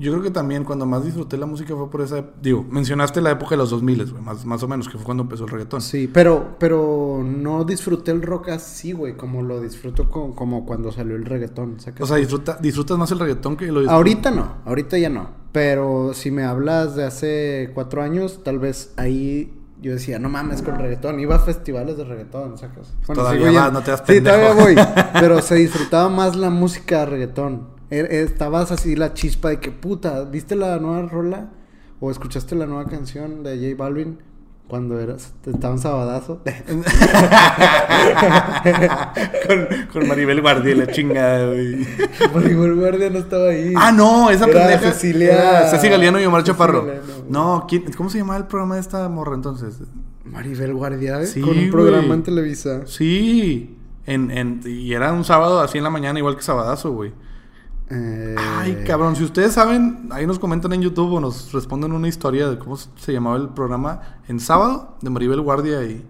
Yo creo que también cuando más disfruté la música fue por esa. Digo, mencionaste la época de los 2000, güey, más, más o menos, que fue cuando empezó el reggaetón. Sí, pero, pero no disfruté el rock así, güey, como lo disfruto co- como cuando salió el reggaetón. ¿sacas? O sea, disfruta, disfrutas más el reggaetón que lo disfrutas. ahorita no, ahorita ya no. Pero si me hablas de hace cuatro años, tal vez ahí yo decía, no mames con reggaetón. Iba a festivales de reggaetón, sacas. Todavía sigo vas, no te das Sí, todavía voy. Pero se disfrutaba más la música de reggaetón. Er- Estabas así la chispa de que, puta, ¿viste la nueva rola? ¿O escuchaste la nueva canción de J Balvin? Cuando eras, estaban sabadazo. con, con Maribel Guardia la chingada, güey. Maribel Guardia no estaba ahí. Ah, no, esa Era pendeja. Cecilia- era Ceci Galeano y Omar Ceci Chaparro. Güey. no, ¿quién- ¿cómo se llamaba el programa de esta morra entonces? Maribel Guardia, ¿eh? Sí, con un programa en Televisa. Sí. En, en, y era un sábado así en la mañana, igual que Sabadazo, güey. Eh, Ay, cabrón, si ustedes saben, ahí nos comentan en YouTube o nos responden una historia de cómo se llamaba el programa en sábado de Maribel Guardia y...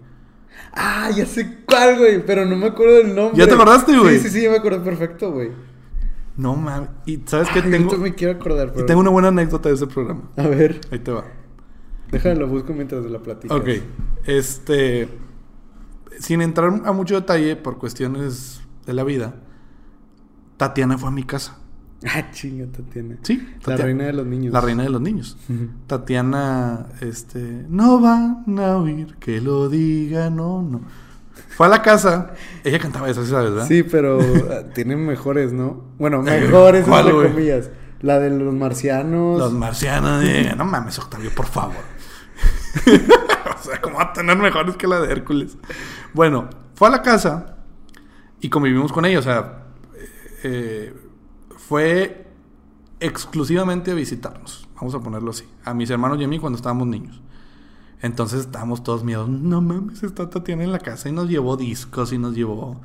Ah, ya sé cuál, güey, pero no me acuerdo del nombre. ¿Ya te acordaste, güey? Sí, sí, sí, ya me acordé perfecto, güey. No mames. Y sabes que tengo... me quiero acordar, Y tengo una buena anécdota de ese programa. A ver, Ahí te va. déjame lo busco mientras la platicas. Ok. Este. Sin entrar a mucho detalle por cuestiones de la vida, Tatiana fue a mi casa. Ah, chinga, Tatiana. Sí, La Tatia- reina de los niños. La reina de los niños. Tatiana, este. No van a oír que lo diga, no, no. Fue a la casa. Ella cantaba eso, ¿sí ¿sabes, verdad? Sí, pero ah, tienen mejores, ¿no? Bueno, mejores, ¿Cuál, entre güey? comillas. La de los marcianos. Los marcianos. de- No mames, Octavio, por favor. o sea, ¿cómo va a tener mejores que la de Hércules? Bueno, fue a la casa y convivimos con ella. O sea, eh, fue exclusivamente a visitarnos. Vamos a ponerlo así. A mis hermanos y a mí cuando estábamos niños. Entonces estábamos todos miedos. No mames, esta Tatiana en la casa. Y nos llevó discos y nos llevó.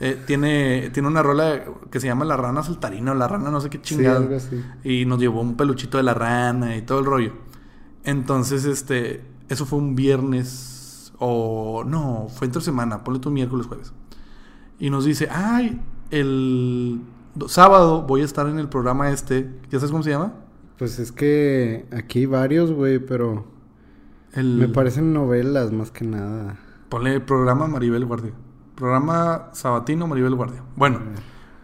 eh, tiene, tiene una rola que se llama La rana saltarina o La rana no sé qué chingada. Y nos llevó un peluchito de la rana y todo el rollo. Entonces, este, Eso fue un viernes o no, fue entre semana, ponle tu miércoles, jueves. Y nos dice, ay, el sábado voy a estar en el programa este, ¿ya sabes cómo se llama? Pues es que aquí hay varios, güey, pero El, me parecen novelas más que nada. Ponle el programa Maribel Guardia. Programa Sabatino Maribel Guardia. Bueno,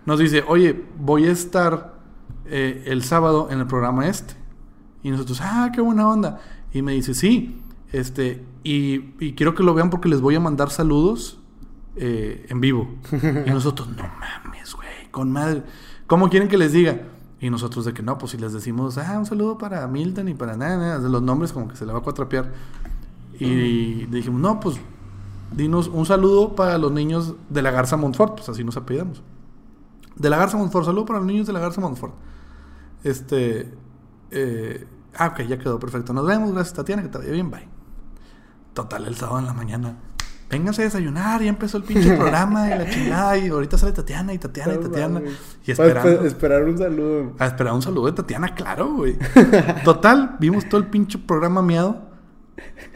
nos dice, oye, voy a estar eh, el sábado en el programa este. Y nosotros, ah, qué buena onda. Y me dice, sí, este, y, y quiero que lo vean porque les voy a mandar saludos eh, en vivo. y nosotros, no mames, güey, con madre. ¿Cómo quieren que les diga? Y nosotros de que no, pues si les decimos, ah, un saludo para Milton y para nada, nada, de los nombres como que se le va a cuatrapear. Y dijimos, no, pues dinos un saludo para los niños de la Garza Montfort, pues así nos apellidamos. De la Garza Montfort, saludo para los niños de la Garza Montfort. Este, eh, ah, ok, ya quedó perfecto. Nos vemos, gracias Tatiana, que te bien, bye. Total, el sábado en la mañana. Vénganse a desayunar, ya empezó el pinche programa y la chingada. Y ahorita sale Tatiana y Tatiana y Tatiana. Y esperando. espe- esperar un saludo. A esperar un saludo de Tatiana, claro, güey. Total, vimos todo el pinche programa miado.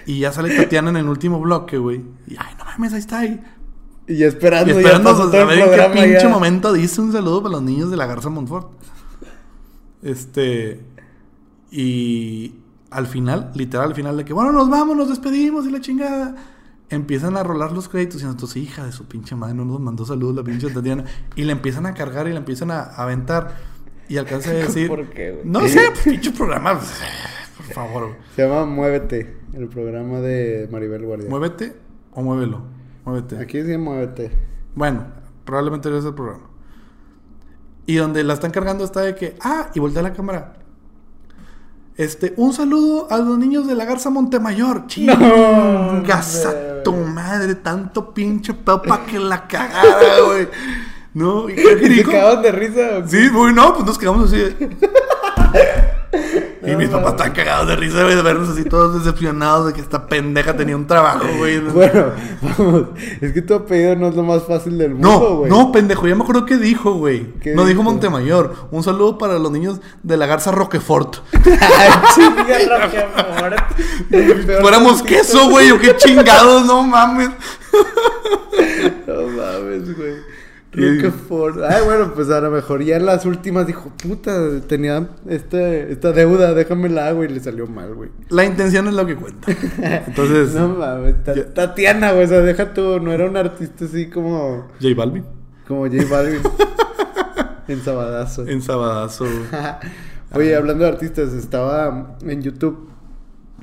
Y ya sale Tatiana en el último bloque, güey. Y ay, no mames, ahí está ahí. Y ya esperando, Y ya esperando todo a el qué pinche ya. momento dice un saludo para los niños de la Garza Montfort. Este. Y al final, literal, al final de que, bueno, nos vamos, nos despedimos y la chingada. Empiezan a rolar los créditos y nosotros, hija de su pinche madre, no nos mandó saludos la pinche Tatiana. Y le empiezan a cargar y le empiezan a aventar. Y alcanza a decir. ¿Por qué, güey? No sé, pues, pinche programa. pues, Por favor, güey. Se llama Muévete, el programa de Maribel Guardia. Muévete o muévelo. Muévete. Aquí dice Muévete. Bueno, probablemente ese es el programa. Y donde la están cargando está de que, ah, y voltea la cámara. Este, un saludo a los niños de la Garza Montemayor. Chingas a tu madre, tanto pinche pedo que la cagara, güey. No, y que ¿Te de risa? qué? Sí, güey, no, pues nos quedamos así. y mis papás están cagados de risa, güey, de vernos así todos decepcionados de que esta pendeja tenía un trabajo, güey. Bueno, vamos. Es que tu apellido no es lo más fácil del mundo, No, güey. no, pendejo, ya me acuerdo qué dijo, güey. ¿Qué No dijo? Montemayor. Un saludo para los niños de la Garza Roquefort. Ay, chinga, Roquefort. Fuéramos queso, güey, o qué chingados, no mames. No mames, güey. Roquefort. Ay, bueno, pues a lo mejor ya en las últimas dijo, puta, tenía este, esta deuda, déjamela, güey, y le salió mal, güey. La intención es lo que cuenta. Entonces, No mames, Ta-. Tatiana, güey, o sea, deja tú, no era un artista así como, J Balvin. como J Balvin. en Sabadazo. En Sabadazo. Oye, hablando de artistas, estaba en YouTube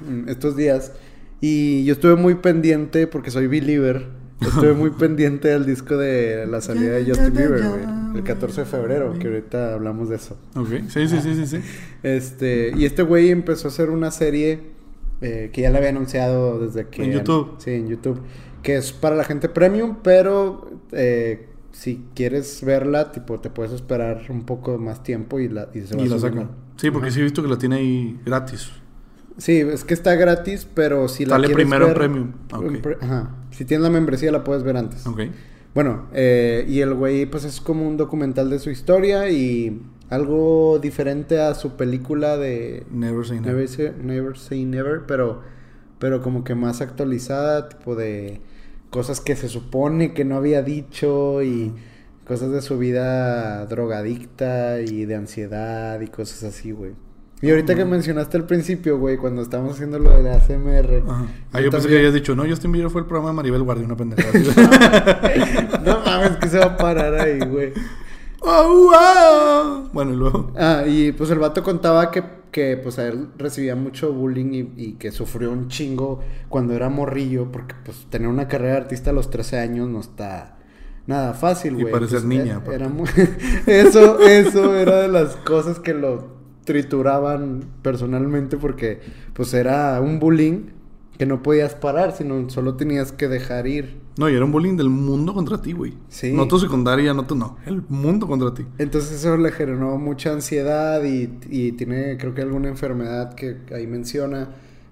mm, estos días y yo estuve muy pendiente porque soy believer. Estuve muy pendiente del disco de la salida de Justin Bieber, güey. El 14 de febrero, que ahorita hablamos de eso. Ok, sí, sí, sí, sí, sí. Este, y este güey empezó a hacer una serie eh, que ya le había anunciado desde que... En YouTube. Sí, en YouTube. Que es para la gente premium, pero eh, si quieres verla, tipo, te puedes esperar un poco más tiempo y la, y se va Y la sacan. Sí, porque Ajá. sí he visto que la tiene ahí gratis. Sí, es que está gratis, pero si la Sale quieres primero ver- premium. pre- Ajá. Si tienes la membresía la puedes ver antes. Ok. Bueno, eh, y el güey pues es como un documental de su historia y algo diferente a su película de Never say never. Never Say Never, Say Never, pero, pero como que más actualizada, tipo de cosas que se supone que no había dicho y cosas de su vida drogadicta y de ansiedad y cosas así, güey. Y ahorita que mencionaste al principio, güey, cuando estábamos haciendo lo de la. Ajá. Ah, yo yo pensé que habías dicho, no, Justin Bieber fue el programa de Maribel Guardia, una pendejada. No mames, que se va a parar ahí, güey. Oh, wow. Bueno, y luego. Ah, y pues el vato contaba que, que pues a él recibía mucho bullying y, y que sufrió un chingo cuando era morrillo, porque pues tener una carrera de artista a los 13 años no está nada fácil, Y güey. parecer Pues, niña, era-. Era muy... eso, eso era de las cosas que lo trituraban personalmente porque pues era un bullying que no podías parar, sino solo tenías que dejar ir. No, y era un bullying del mundo contra ti, güey. Sí. No tu secundaria, no tu. No. El mundo contra ti. Entonces eso le generó mucha ansiedad y, y tiene creo que alguna enfermedad que ahí menciona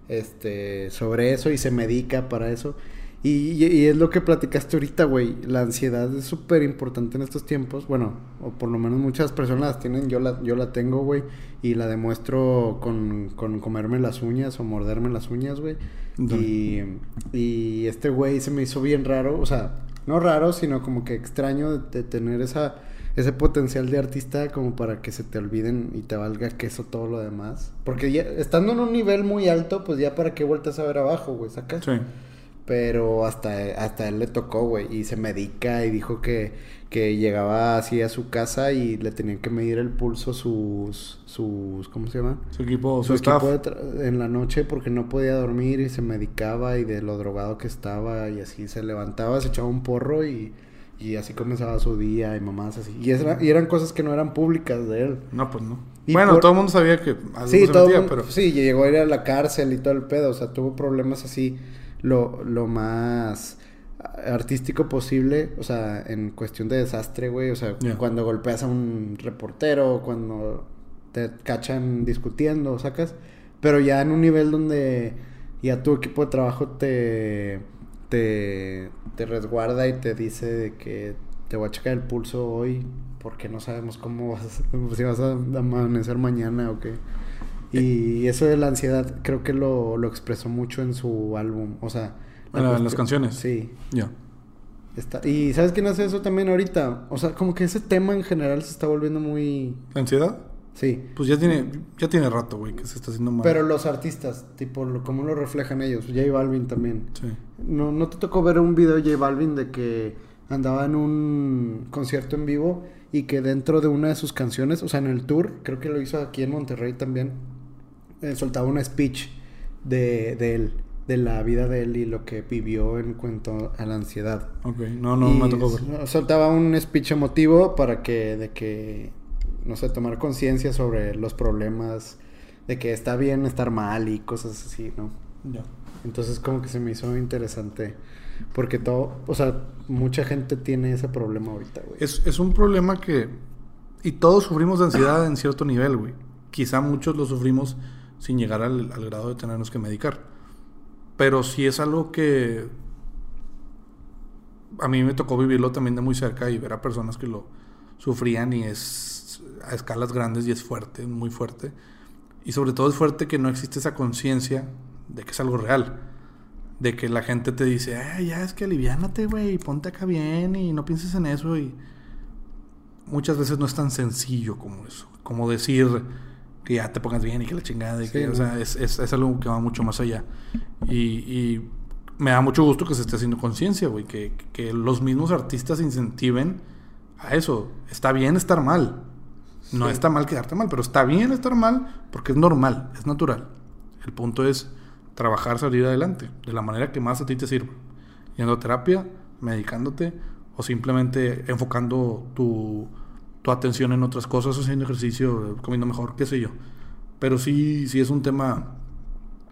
este, sobre eso y se medica para eso. Y, y- y es lo que platicaste ahorita, güey. La ansiedad es súper importante en estos tiempos. Bueno, o por lo menos muchas personas las tienen. Yo la, yo la tengo, güey. Y la demuestro con, con comerme las uñas o morderme las uñas, güey. Y, y este güey se me hizo bien raro. O sea, no raro, sino como que extraño de, de tener esa, ese potencial de artista como para que se te olviden y te valga queso todo lo demás. Porque ya, estando en un nivel muy alto, pues ya para qué vueltas a ver abajo, güey, ¿sacas? Sí. Pero hasta, hasta él le tocó, güey, y se medica y dijo que, que llegaba así a su casa y le tenían que medir el pulso sus, sus, ¿cómo se llama? Su equipo, su, Su equipo de en la noche porque no podía dormir y se medicaba y de lo drogado que estaba y así se levantaba, se echaba un porro y, y así comenzaba su día y mamás así. Y, era- y eran cosas que no eran públicas de él. No, pues no. Y bueno, por- todo el mundo sabía que Sí, se todo metía, mundo- pero... sí, llegó a ir a la cárcel y todo el pedo, o sea, tuvo problemas así lo, lo más artístico posible, o sea, en cuestión de desastre, güey, o sea, cuando golpeas a un reportero, cuando te cachan discutiendo, sacas, pero ya en un nivel donde ya tu equipo de trabajo te te, te resguarda y te dice de que te voy a checar el pulso hoy porque no sabemos cómo vas, si vas a amanecer mañana o qué. Y eso de la ansiedad creo que lo, lo expresó mucho en su álbum. O sea... la En la- en cuestión- las canciones. Sí. Ya. Está, y ¿sabes quién hace eso también ahorita? O sea, como que ese tema en general se está volviendo muy... ¿La ansiedad? Sí. Pues ya tiene, ya tiene rato, güey, que se está haciendo mal. Pero los artistas, tipo, lo- ¿cómo lo reflejan ellos? J Balvin también. Sí. ¿No, ¿No te tocó ver un video de J Balvin de que andaba en un concierto en vivo y que dentro de una de sus canciones, o sea, en el tour, creo que lo hizo aquí en Monterrey también, eh, soltaba una speech de, de él, de la vida de él y lo que vivió en cuanto a la ansiedad. Ok, no, no Y me tocó ver. Soltaba un speech emotivo para que, de que, no sé, tomar conciencia sobre los problemas, de que está bien estar mal y cosas así, ¿no? Ya. Entonces como que se me hizo interesante. Porque todo, o sea, mucha gente tiene ese problema ahorita, güey. Es, es un problema que... Y todos sufrimos de ansiedad en cierto nivel, güey. Quizá muchos lo sufrimos sin llegar al, grado de tenernos que medicar. Pero sí es algo que... A mí me tocó vivirlo también de muy cerca y ver a personas que lo sufrían y es a escalas grandes y es fuerte, muy fuerte. Y sobre todo es fuerte que no existe esa conciencia de que es algo real. De que la gente te dice, "Ay, ya es que aliviánate, güey, ponte acá bien y no pienses en eso. Y muchas veces no es tan sencillo como eso. Como decir que ya te pongas bien y que la chingada. y Sí, que, ¿no? O sea, es, es- es algo que va mucho más allá. Y, y me da mucho gusto que se esté haciendo conciencia, güey. Que, que los mismos artistas incentiven a eso. Está bien estar mal. No Sí. está mal quedarte mal, pero está bien estar mal porque es normal, es natural. El punto es trabajar, salir adelante, de la manera que más a ti te sirva. Yendo a terapia, medicándote o simplemente enfocando tu, tu atención en otras cosas, haciendo ejercicio, comiendo mejor, qué sé yo. Pero sí, sí es un tema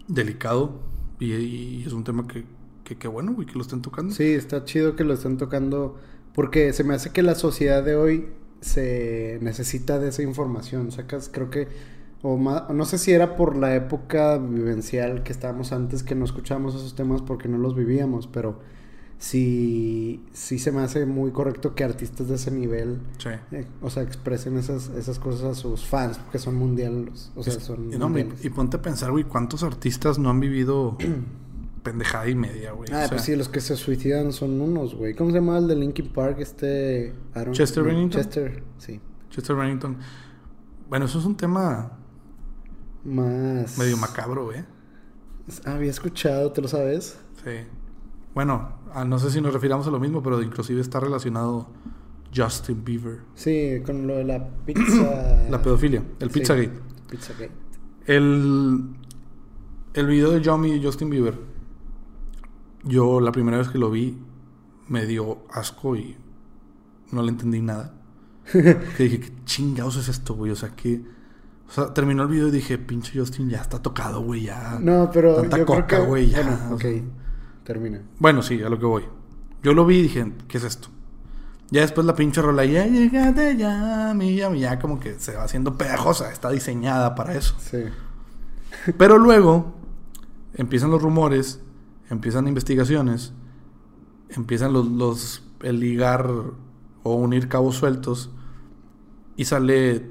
delicado y, es un tema que, que, bueno, güey, que lo estén tocando. Sí, está chido que lo estén tocando. Porque se me hace que la sociedad de hoy se necesita de esa información. Sacas, creo que. O ma- no sé si era por la época vivencial que estábamos antes que no escuchábamos esos temas porque no los vivíamos, pero sí, sí se me hace muy correcto que artistas de ese nivel, Sí. eh, o sea, expresen esas, esas cosas a sus fans, porque son mundiales, o sea, Es- son y, no, hombre, mundiales. y ponte a pensar, güey, ¿cuántos artistas no han vivido pendejada y media, güey? Ah, O sea, pues sí, los que se suicidan son unos, güey. ¿Cómo se llama el de Linkin Park? Este... Aaron- Chester no, Bennington. Chester, sí. Chester Bennington. Bueno, eso es un tema Más... medio macabro, güey. Ah, había escuchado, ¿te lo sabes? Sí. Bueno, ah, no sé si nos refiramos a lo mismo, pero inclusive está relacionado Justin Bieber. Sí, con lo de la pizza... La pedofilia, el Sí, Pizzagate. Pizzagate. El, el video de Yomi y Justin Bieber, yo la primera vez que lo vi me dio asco y no le entendí nada. que dije, ¿qué chingados es esto, güey? O sea, que... O sea, terminó el video y dije, pinche Justin ya está tocado, güey, ya. No, pero Tanta yo coca, creo que... güey, ya. Bueno, o ok. sea. Termina. Bueno, sí, a lo que voy. Yo lo vi y dije, ¿qué es esto? Ya después la pinche rola, ya llegaste, ya, mi, ya, ya, como que se va haciendo pegajosa. Está diseñada para eso. Sí. Pero luego empiezan los rumores, empiezan investigaciones empiezan los, los el ligar o unir cabos sueltos y sale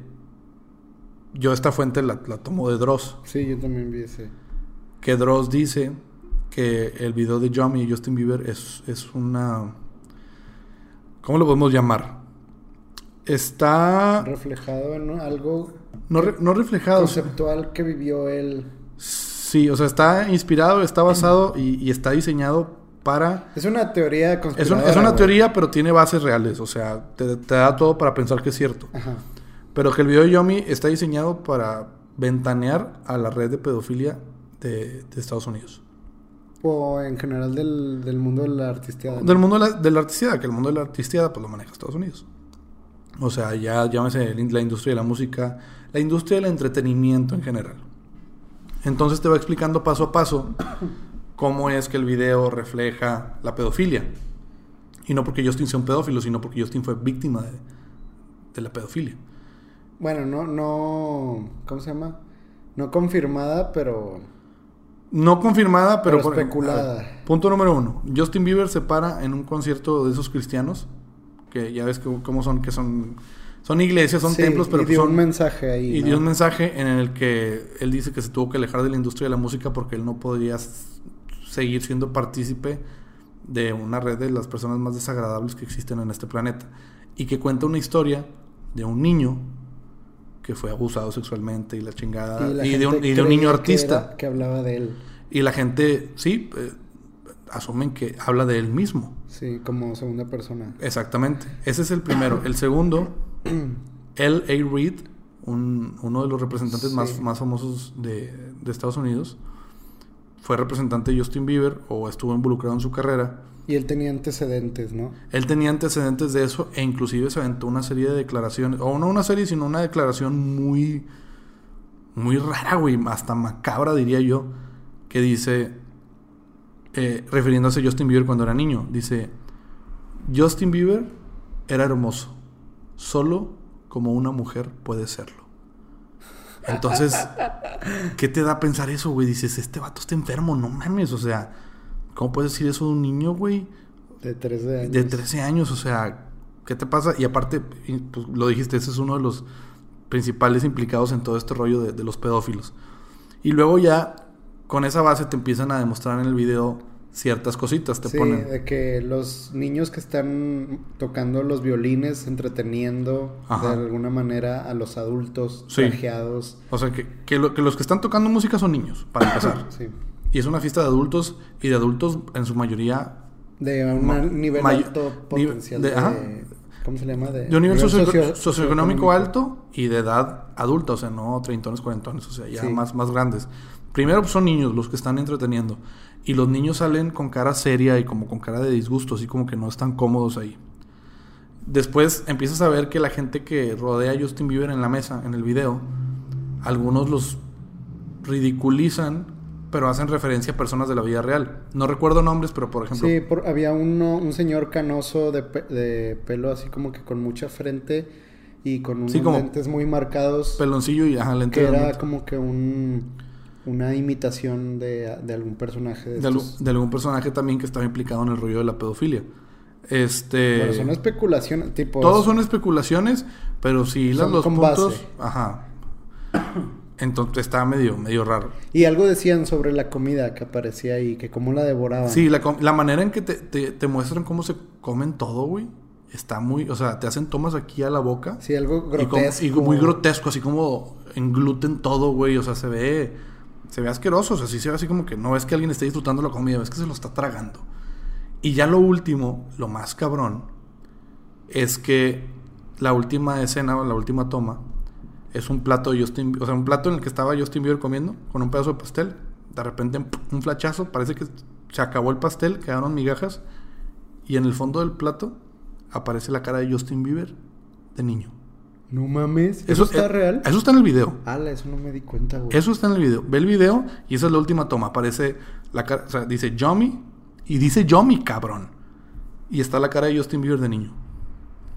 yo esta fuente la, la tomo de Dross. Sí, yo también vi ese. Que Dross dice que el video de Yomi y Justin Bieber es, es una... ¿Cómo lo podemos llamar? Está... Reflejado en algo No, re- no reflejado. conceptual que vivió él. Sí, o sea, está inspirado, está basado y, y está diseñado para... Es una teoría Es, un- conspiranoica. es una teoría, pero tiene bases reales. O sea, te, te da todo para pensar que es cierto. Ajá. Pero que el video de Yomi está diseñado para ventanear a la red de pedofilia de, de Estados Unidos. O en general del, del mundo de la artisteada. ¿no? Del mundo de la, de la artistiada, que el mundo de la artistiada pues lo maneja Estados Unidos. O sea, ya llámese la industria de la música, la industria del entretenimiento en general. Entonces te va explicando paso a paso cómo es que el video refleja la pedofilia. Y no porque Justin sea un pedófilo, sino porque Justin fue víctima de, de la pedofilia. Bueno, no, no. ¿Cómo se llama? No confirmada, pero. No confirmada, pero, Pero por- especulada. ver, punto número uno. Justin Bieber se para en un concierto de esos cristianos. Que ya ves que, cómo son, que son, son iglesias, son Sí, templos, pero y dio son, un mensaje ahí. y ¿no? dio un mensaje en el que él dice que se tuvo que alejar de la industria de la música porque él no podría s- seguir siendo partícipe de una red de las personas más desagradables que existen en este planeta. Y que cuenta una historia de un niño que fue abusado sexualmente y la chingada. la Y, de, un, y de un niño que artista. era- Que, hablaba de él. Y la gente, sí, eh, asumen que habla de él mismo. Sí, como segunda persona. Exactamente. Ese es el primero. El segundo, L.A. Reid, un- uno de los representantes Sí. más, más famosos de, de Estados Unidos, fue representante de Justin Bieber o estuvo involucrado en su carrera. Y él tenía antecedentes, ¿no? Él tenía antecedentes de eso e inclusive se aventó una serie de declaraciones, o no una serie, sino una declaración muy, muy rara, güey, hasta macabra diría yo, que dice, eh, refiriéndose a Justin Bieber cuando era niño, dice, Justin Bieber era hermoso, solo como una mujer puede serlo. Entonces, ¿qué te da a pensar eso, güey? Dices, este vato está enfermo, no mames, o sea, ¿cómo puedes decir eso de un niño, güey? De 13 años. De 13 años, o sea, ¿qué te pasa? Y aparte, pues, lo dijiste, ese es uno de los principales implicados en todo este rollo de, de los pedófilos. Y luego ya, con esa base, te empiezan a demostrar en el video ciertas cositas. Te Sí, ponen. de que los niños que están tocando los violines, entreteniendo Ajá. de alguna manera a los adultos Sí. trajeados. O sea, que, que lo- que los que están tocando música son niños, para empezar. Sí. y es una fiesta de adultos, y de adultos en su mayoría De un Ma- nivel alto potencial de- de, ajá. ¿Cómo se le llama? de un nivel socio- socio- socioeconómico alto y de edad adulta, o sea, no treintones, cuarentones, o sea, ya Sí. más, más grandes. Primero pues, son niños los que están entreteniendo. Y los niños salen con cara seria y como con cara de disgusto, así como que no están cómodos ahí. Después empiezas a ver que la gente que rodea a Justin Bieber en la mesa, en el video, algunos los ridiculizan, pero hacen referencia a personas de la vida real. No recuerdo nombres, pero por ejemplo... Sí, por- había uno, un señor canoso de, pe- de pelo así como que con mucha frente y con unos Sí, como lentes muy marcados. Peloncillo y ajá, lente que era como que un, una imitación de, de algún personaje de, algún personaje también que estaba implicado en el rollo de la pedofilia. Este. Bueno, son especulaciones, tipo... todos son especulaciones, pero si Son los puntos. base. Ajá. Entonces está medio, medio raro. Y algo decían sobre la comida que aparecía ahí, que cómo la devoraban. Sí, la, la manera en que te, te- te muestran cómo se comen todo, güey. Está muy. O sea, te hacen tomas aquí a la boca. Sí, algo Y, como- grotesco. y muy grotesco, así como engluten todo, güey. O sea, se ve. Se ve asqueroso. O sea, sí se ve así como que no ves que alguien esté disfrutando la comida, ves que se lo está tragando. Y ya lo último, lo más cabrón, es que la última escena la última toma es un plato de Justin, o sea, un plato en el que estaba Justin Bieber comiendo con un pedazo de pastel. De repente un flachazo, parece que se acabó el pastel, quedaron migajas y en el fondo del plato aparece la cara de Justin Bieber de niño. No mames. ¿Eso, está eh, real? Eso está en el video. Ala, eso no me di cuenta, güey. Eso está en el video. Ve el video y esa es la última toma. Aparece la cara, o sea, dice Yomi y dice Yomi, cabrón. Y está la cara de Justin Bieber de niño.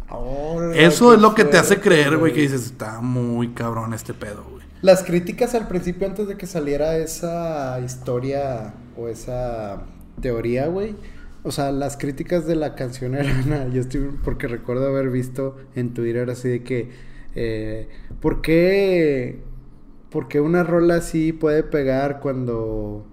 Hola, Eso es lo que te hace creer, güey, que dices, está muy cabrón este pedo, güey. Las críticas al principio, antes de que saliera esa historia o esa teoría, güey, o sea, las críticas de la canción eran a Justin porque recuerdo haber visto en Twitter así de que, eh, ¿por qué, por qué una rola así puede pegar cuando,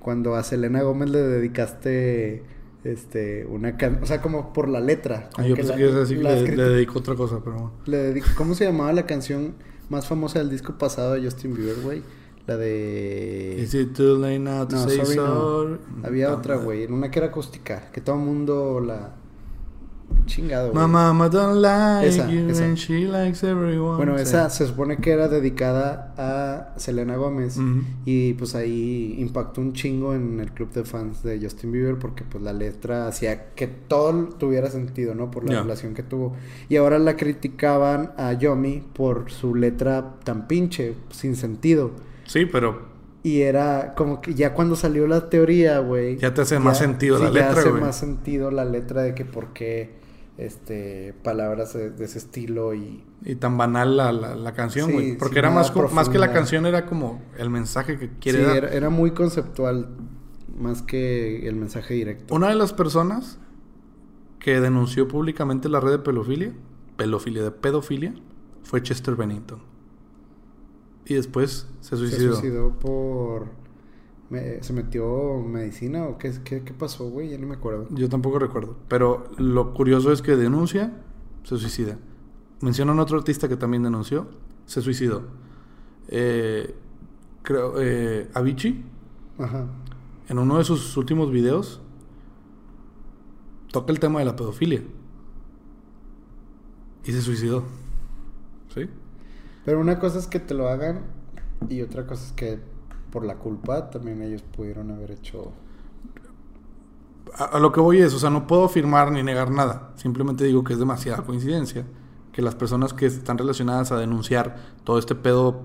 cuando a Selena Gómez le dedicaste este, una can o sea, como por la letra. Ah, yo pensé la- que ibas a decir que le, dedico otra cosa, pero bueno. le dedico- ¿Cómo se llamaba la canción más famosa del disco pasado de Justin Bieber, güey? La de... Is it too late now to No, say sorry, no. Había No, otra, güey. En una que era acústica. Que todo el mundo la... Chingado, güey. My mama don't like Esa, you esa. and she likes everyone. Bueno, esa se supone que era dedicada a Selena Gómez. Y pues ahí impactó un chingo en el club de fans de Justin Bieber porque pues la letra hacía que todo tuviera sentido, ¿no? Por la relación que tuvo. Y ahora la criticaban a Yomi por su letra tan pinche, sin sentido. Sí, pero Y era como que ya cuando salió la teoría, güey. Ya te hace más sentido la sí, letra, Ya hace güey. más sentido la letra de que por qué este, palabras de, de ese estilo y. y tan banal la, la, la canción, Sí, güey. Porque sin era más, más que la canción, era como el mensaje que quiere sí, dar. era, era muy conceptual, más que el mensaje directo. Una de las personas que denunció públicamente la red de pedofilia, pedofilia, de pedofilia, fue Chester Bennington. Y después se Se suicidó. suicidó por. me- ¿Se metió medicina o qué, qué, qué pasó, güey? Ya no me acuerdo. Yo tampoco recuerdo. Pero lo curioso es que denuncia, se suicida. Mencionan otro artista que también denunció, se suicidó. Eh, creo, eh, Avicii, Ajá. en uno de sus últimos videos, toca el tema de la pedofilia. Y se suicidó. ¿Sí? Pero una cosa es que te lo hagan y otra cosa es que por la culpa también ellos pudieron haber hecho. A, a lo que voy es, o sea, no puedo afirmar ni negar nada. Simplemente digo que es demasiada coincidencia que las personas que están relacionadas a denunciar todo este pedo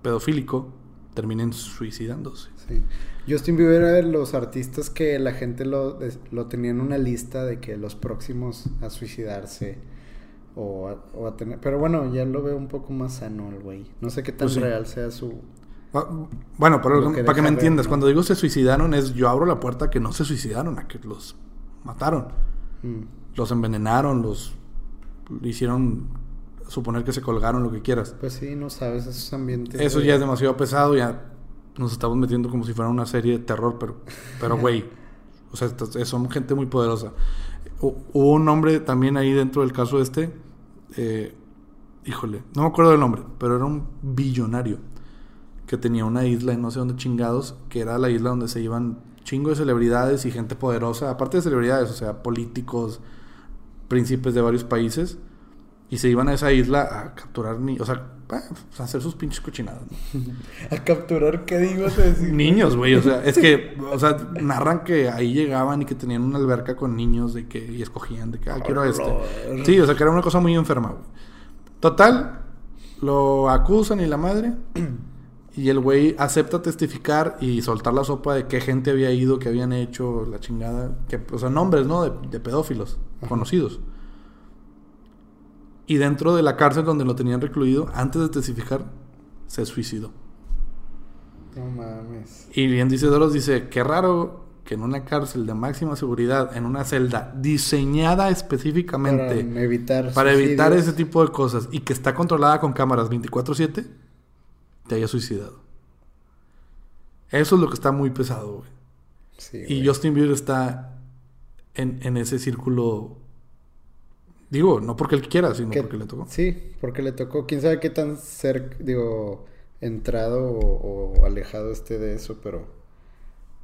pedofílico terminen suicidándose. Sí. Justin Bieber era de los artistas que la gente lo, lo tenía en una lista de que los próximos a suicidarse o a, o a tener... Pero bueno, ya lo veo un poco más sano el güey. No sé qué tan Pues sí. real sea su... Ah, Bueno, pero que para que me ver, entiendas, ¿no? cuando digo se suicidaron es yo abro la puerta a que no se suicidaron, a que los mataron, Mm, los envenenaron, los hicieron suponer que se colgaron, lo que quieras. Pues sí, no sabes esos ambientes. Eso de- ya es demasiado pesado, ya nos estamos metiendo como si fuera una serie de terror, pero, pero güey, o sea, son gente muy poderosa. Hu- Hubo un hombre también ahí dentro del caso este, eh, híjole, no me acuerdo del nombre, pero era un billonario que tenía una isla en no sé dónde chingados, que era la isla donde se iban chingo de celebridades y gente poderosa, aparte de celebridades, o sea, políticos, príncipes de varios países, y se iban a esa isla a capturar niños, o sea, a hacer sus pinches cochinadas. ¿no? A capturar, ¿qué digo? Niños, güey, o sea, es que, o sea, narran que ahí llegaban y que tenían una alberca con niños de que, y escogían de que, ah, quiero este. Sí, o sea, que era una cosa muy enferma, güey. Total, lo acusan y la madre. Y el güey acepta testificar y soltar la sopa de qué gente había ido, qué habían hecho, la chingada. Que, o sea, nombres, ¿no? De, de pedófilos conocidos. Y dentro de la cárcel donde lo tenían recluido, antes de testificar, se suicidó. No mames. Y bien dice Doros, dice, qué raro que en una cárcel de máxima seguridad, en una celda diseñada específicamente Para evitar para evitar suicidios. ese tipo de cosas y que está controlada con cámaras 24/7, te haya suicidado. Eso es lo que está muy pesado, güey. Sí, Y. Justin Bieber está en, en ese círculo, digo, no porque él quiera, sino Que- porque le tocó. Sí, porque le tocó. Quién sabe qué tan cerca, digo, entrado o, o alejado esté de eso, pero.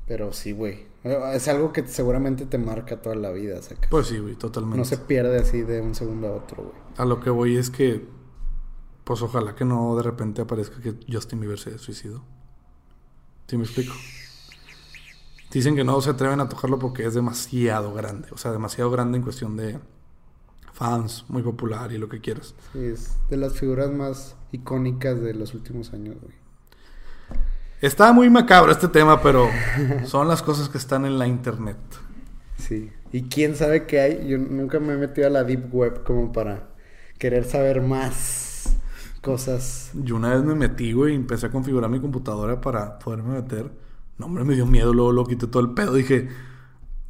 Pero sí, güey. Es algo que seguramente te marca toda la vida, saca. Pues sí, güey, totalmente. no se pierde así de un segundo a otro, güey. A lo que voy es que, pues ojalá que no de repente aparezca que Justin Bieber se suicidó. ¿Sí me explico? Dicen que no se atreven a tocarlo porque es demasiado grande. O sea, demasiado grande en cuestión de fans, muy popular y lo que quieras. Sí, es de las figuras más icónicas de los últimos años, güey. Está muy macabro este tema, pero son las cosas que están en la internet. Sí. Y quién sabe qué hay. Yo nunca me he metido a la deep web como para querer saber más cosas. Yo una vez me metí, güey, y empecé a configurar mi computadora para poderme meter. No, hombre, me dio miedo, luego lo quité todo el pedo. Dije,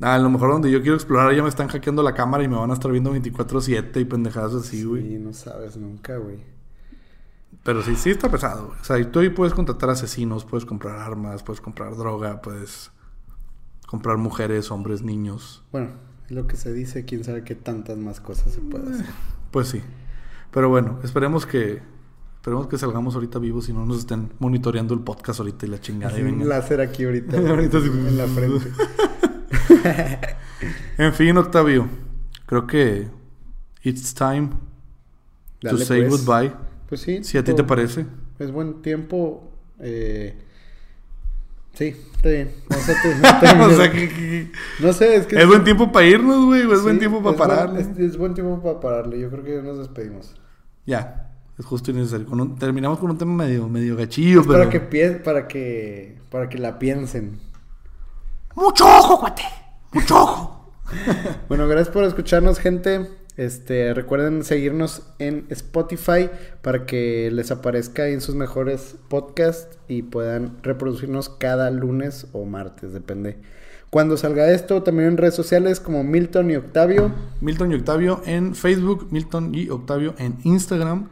a lo mejor donde yo quiero explorar ya me están hackeando la cámara y me van a estar viendo 24-7 y pendejadas así, güey. Sí, no sabes nunca, güey. Pero sí, sí está pesado, güey. O sea, y tú ahí puedes contratar asesinos, puedes comprar armas, puedes comprar droga, puedes comprar mujeres, hombres, niños. Bueno, es lo que se dice, quién sabe qué tantas más cosas se puede hacer. Pues sí. Pero bueno, esperemos que esperemos que salgamos ahorita vivos y no nos estén monitoreando el podcast ahorita y la chingada. y Así, un láser aquí ahorita. Ahorita sí. en la frente. En fin, Octavio, creo que it's time to Dale, say pues. goodbye. Pues sí. Si a ti te parece. Es buen tiempo. Eh... Sí, está bien. Vamos a terminar. o sea, que, que- No sé, es que... es buen tiempo para irnos, güey, o es buen Sí, tiempo para es buen- pararle. es, es buen tiempo para pararle. Yo creo que ya nos despedimos. Ya, es justo y necesario. Con un- terminamos con un tema medio, medio gachillo, Es pero. para que para que para que la piensen. Mucho ojo, cuate. Mucho ojo. Bueno, gracias por escucharnos, gente. Este, recuerden seguirnos en Spotify para que les aparezca en sus mejores podcasts y puedan reproducirnos cada lunes o martes, depende. Cuando salga esto, también en redes sociales como Milton y Octavio. Milton y Octavio en Facebook, Milton y Octavio en Instagram,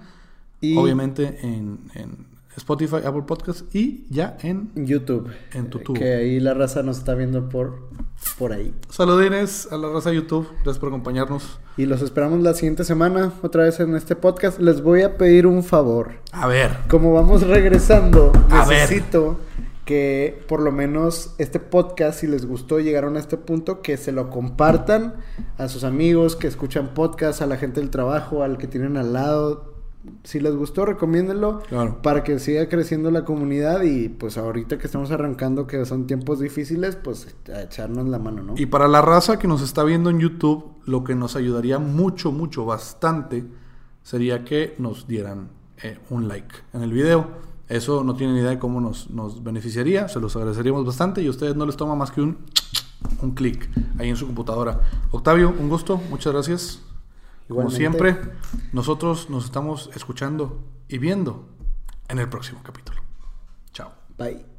Y obviamente en, en Spotify, Apple Podcasts y ya en YouTube. En tu tubo. Que ahí la raza nos está viendo por, por ahí. Saludines a la raza de YouTube. Gracias por acompañarnos. Y los esperamos la siguiente semana, otra vez en este podcast. Les voy a pedir un favor. A ver. Como vamos regresando, A ver. necesito que por lo menos este podcast, si les gustó, llegaron a este punto, que se lo compartan a sus amigos que escuchan podcast, a la gente del trabajo, al que tienen al lado. Si les gustó, recomiéndenlo Claro. para que siga creciendo la comunidad y pues ahorita que estamos arrancando, que son tiempos difíciles, pues a echarnos la mano, ¿no? Y para la raza que nos está viendo en YouTube, lo que nos ayudaría mucho, mucho, bastante, sería que nos dieran eh, un like en el video. Eso no tienen idea de cómo nos, nos beneficiaría, se los agradeceríamos bastante y a ustedes no les toma más que un, un clic ahí en su computadora. Octavio, un gusto, muchas gracias. Como siempre, nosotros nos estamos escuchando y viendo en el próximo capítulo. Chao. Bye.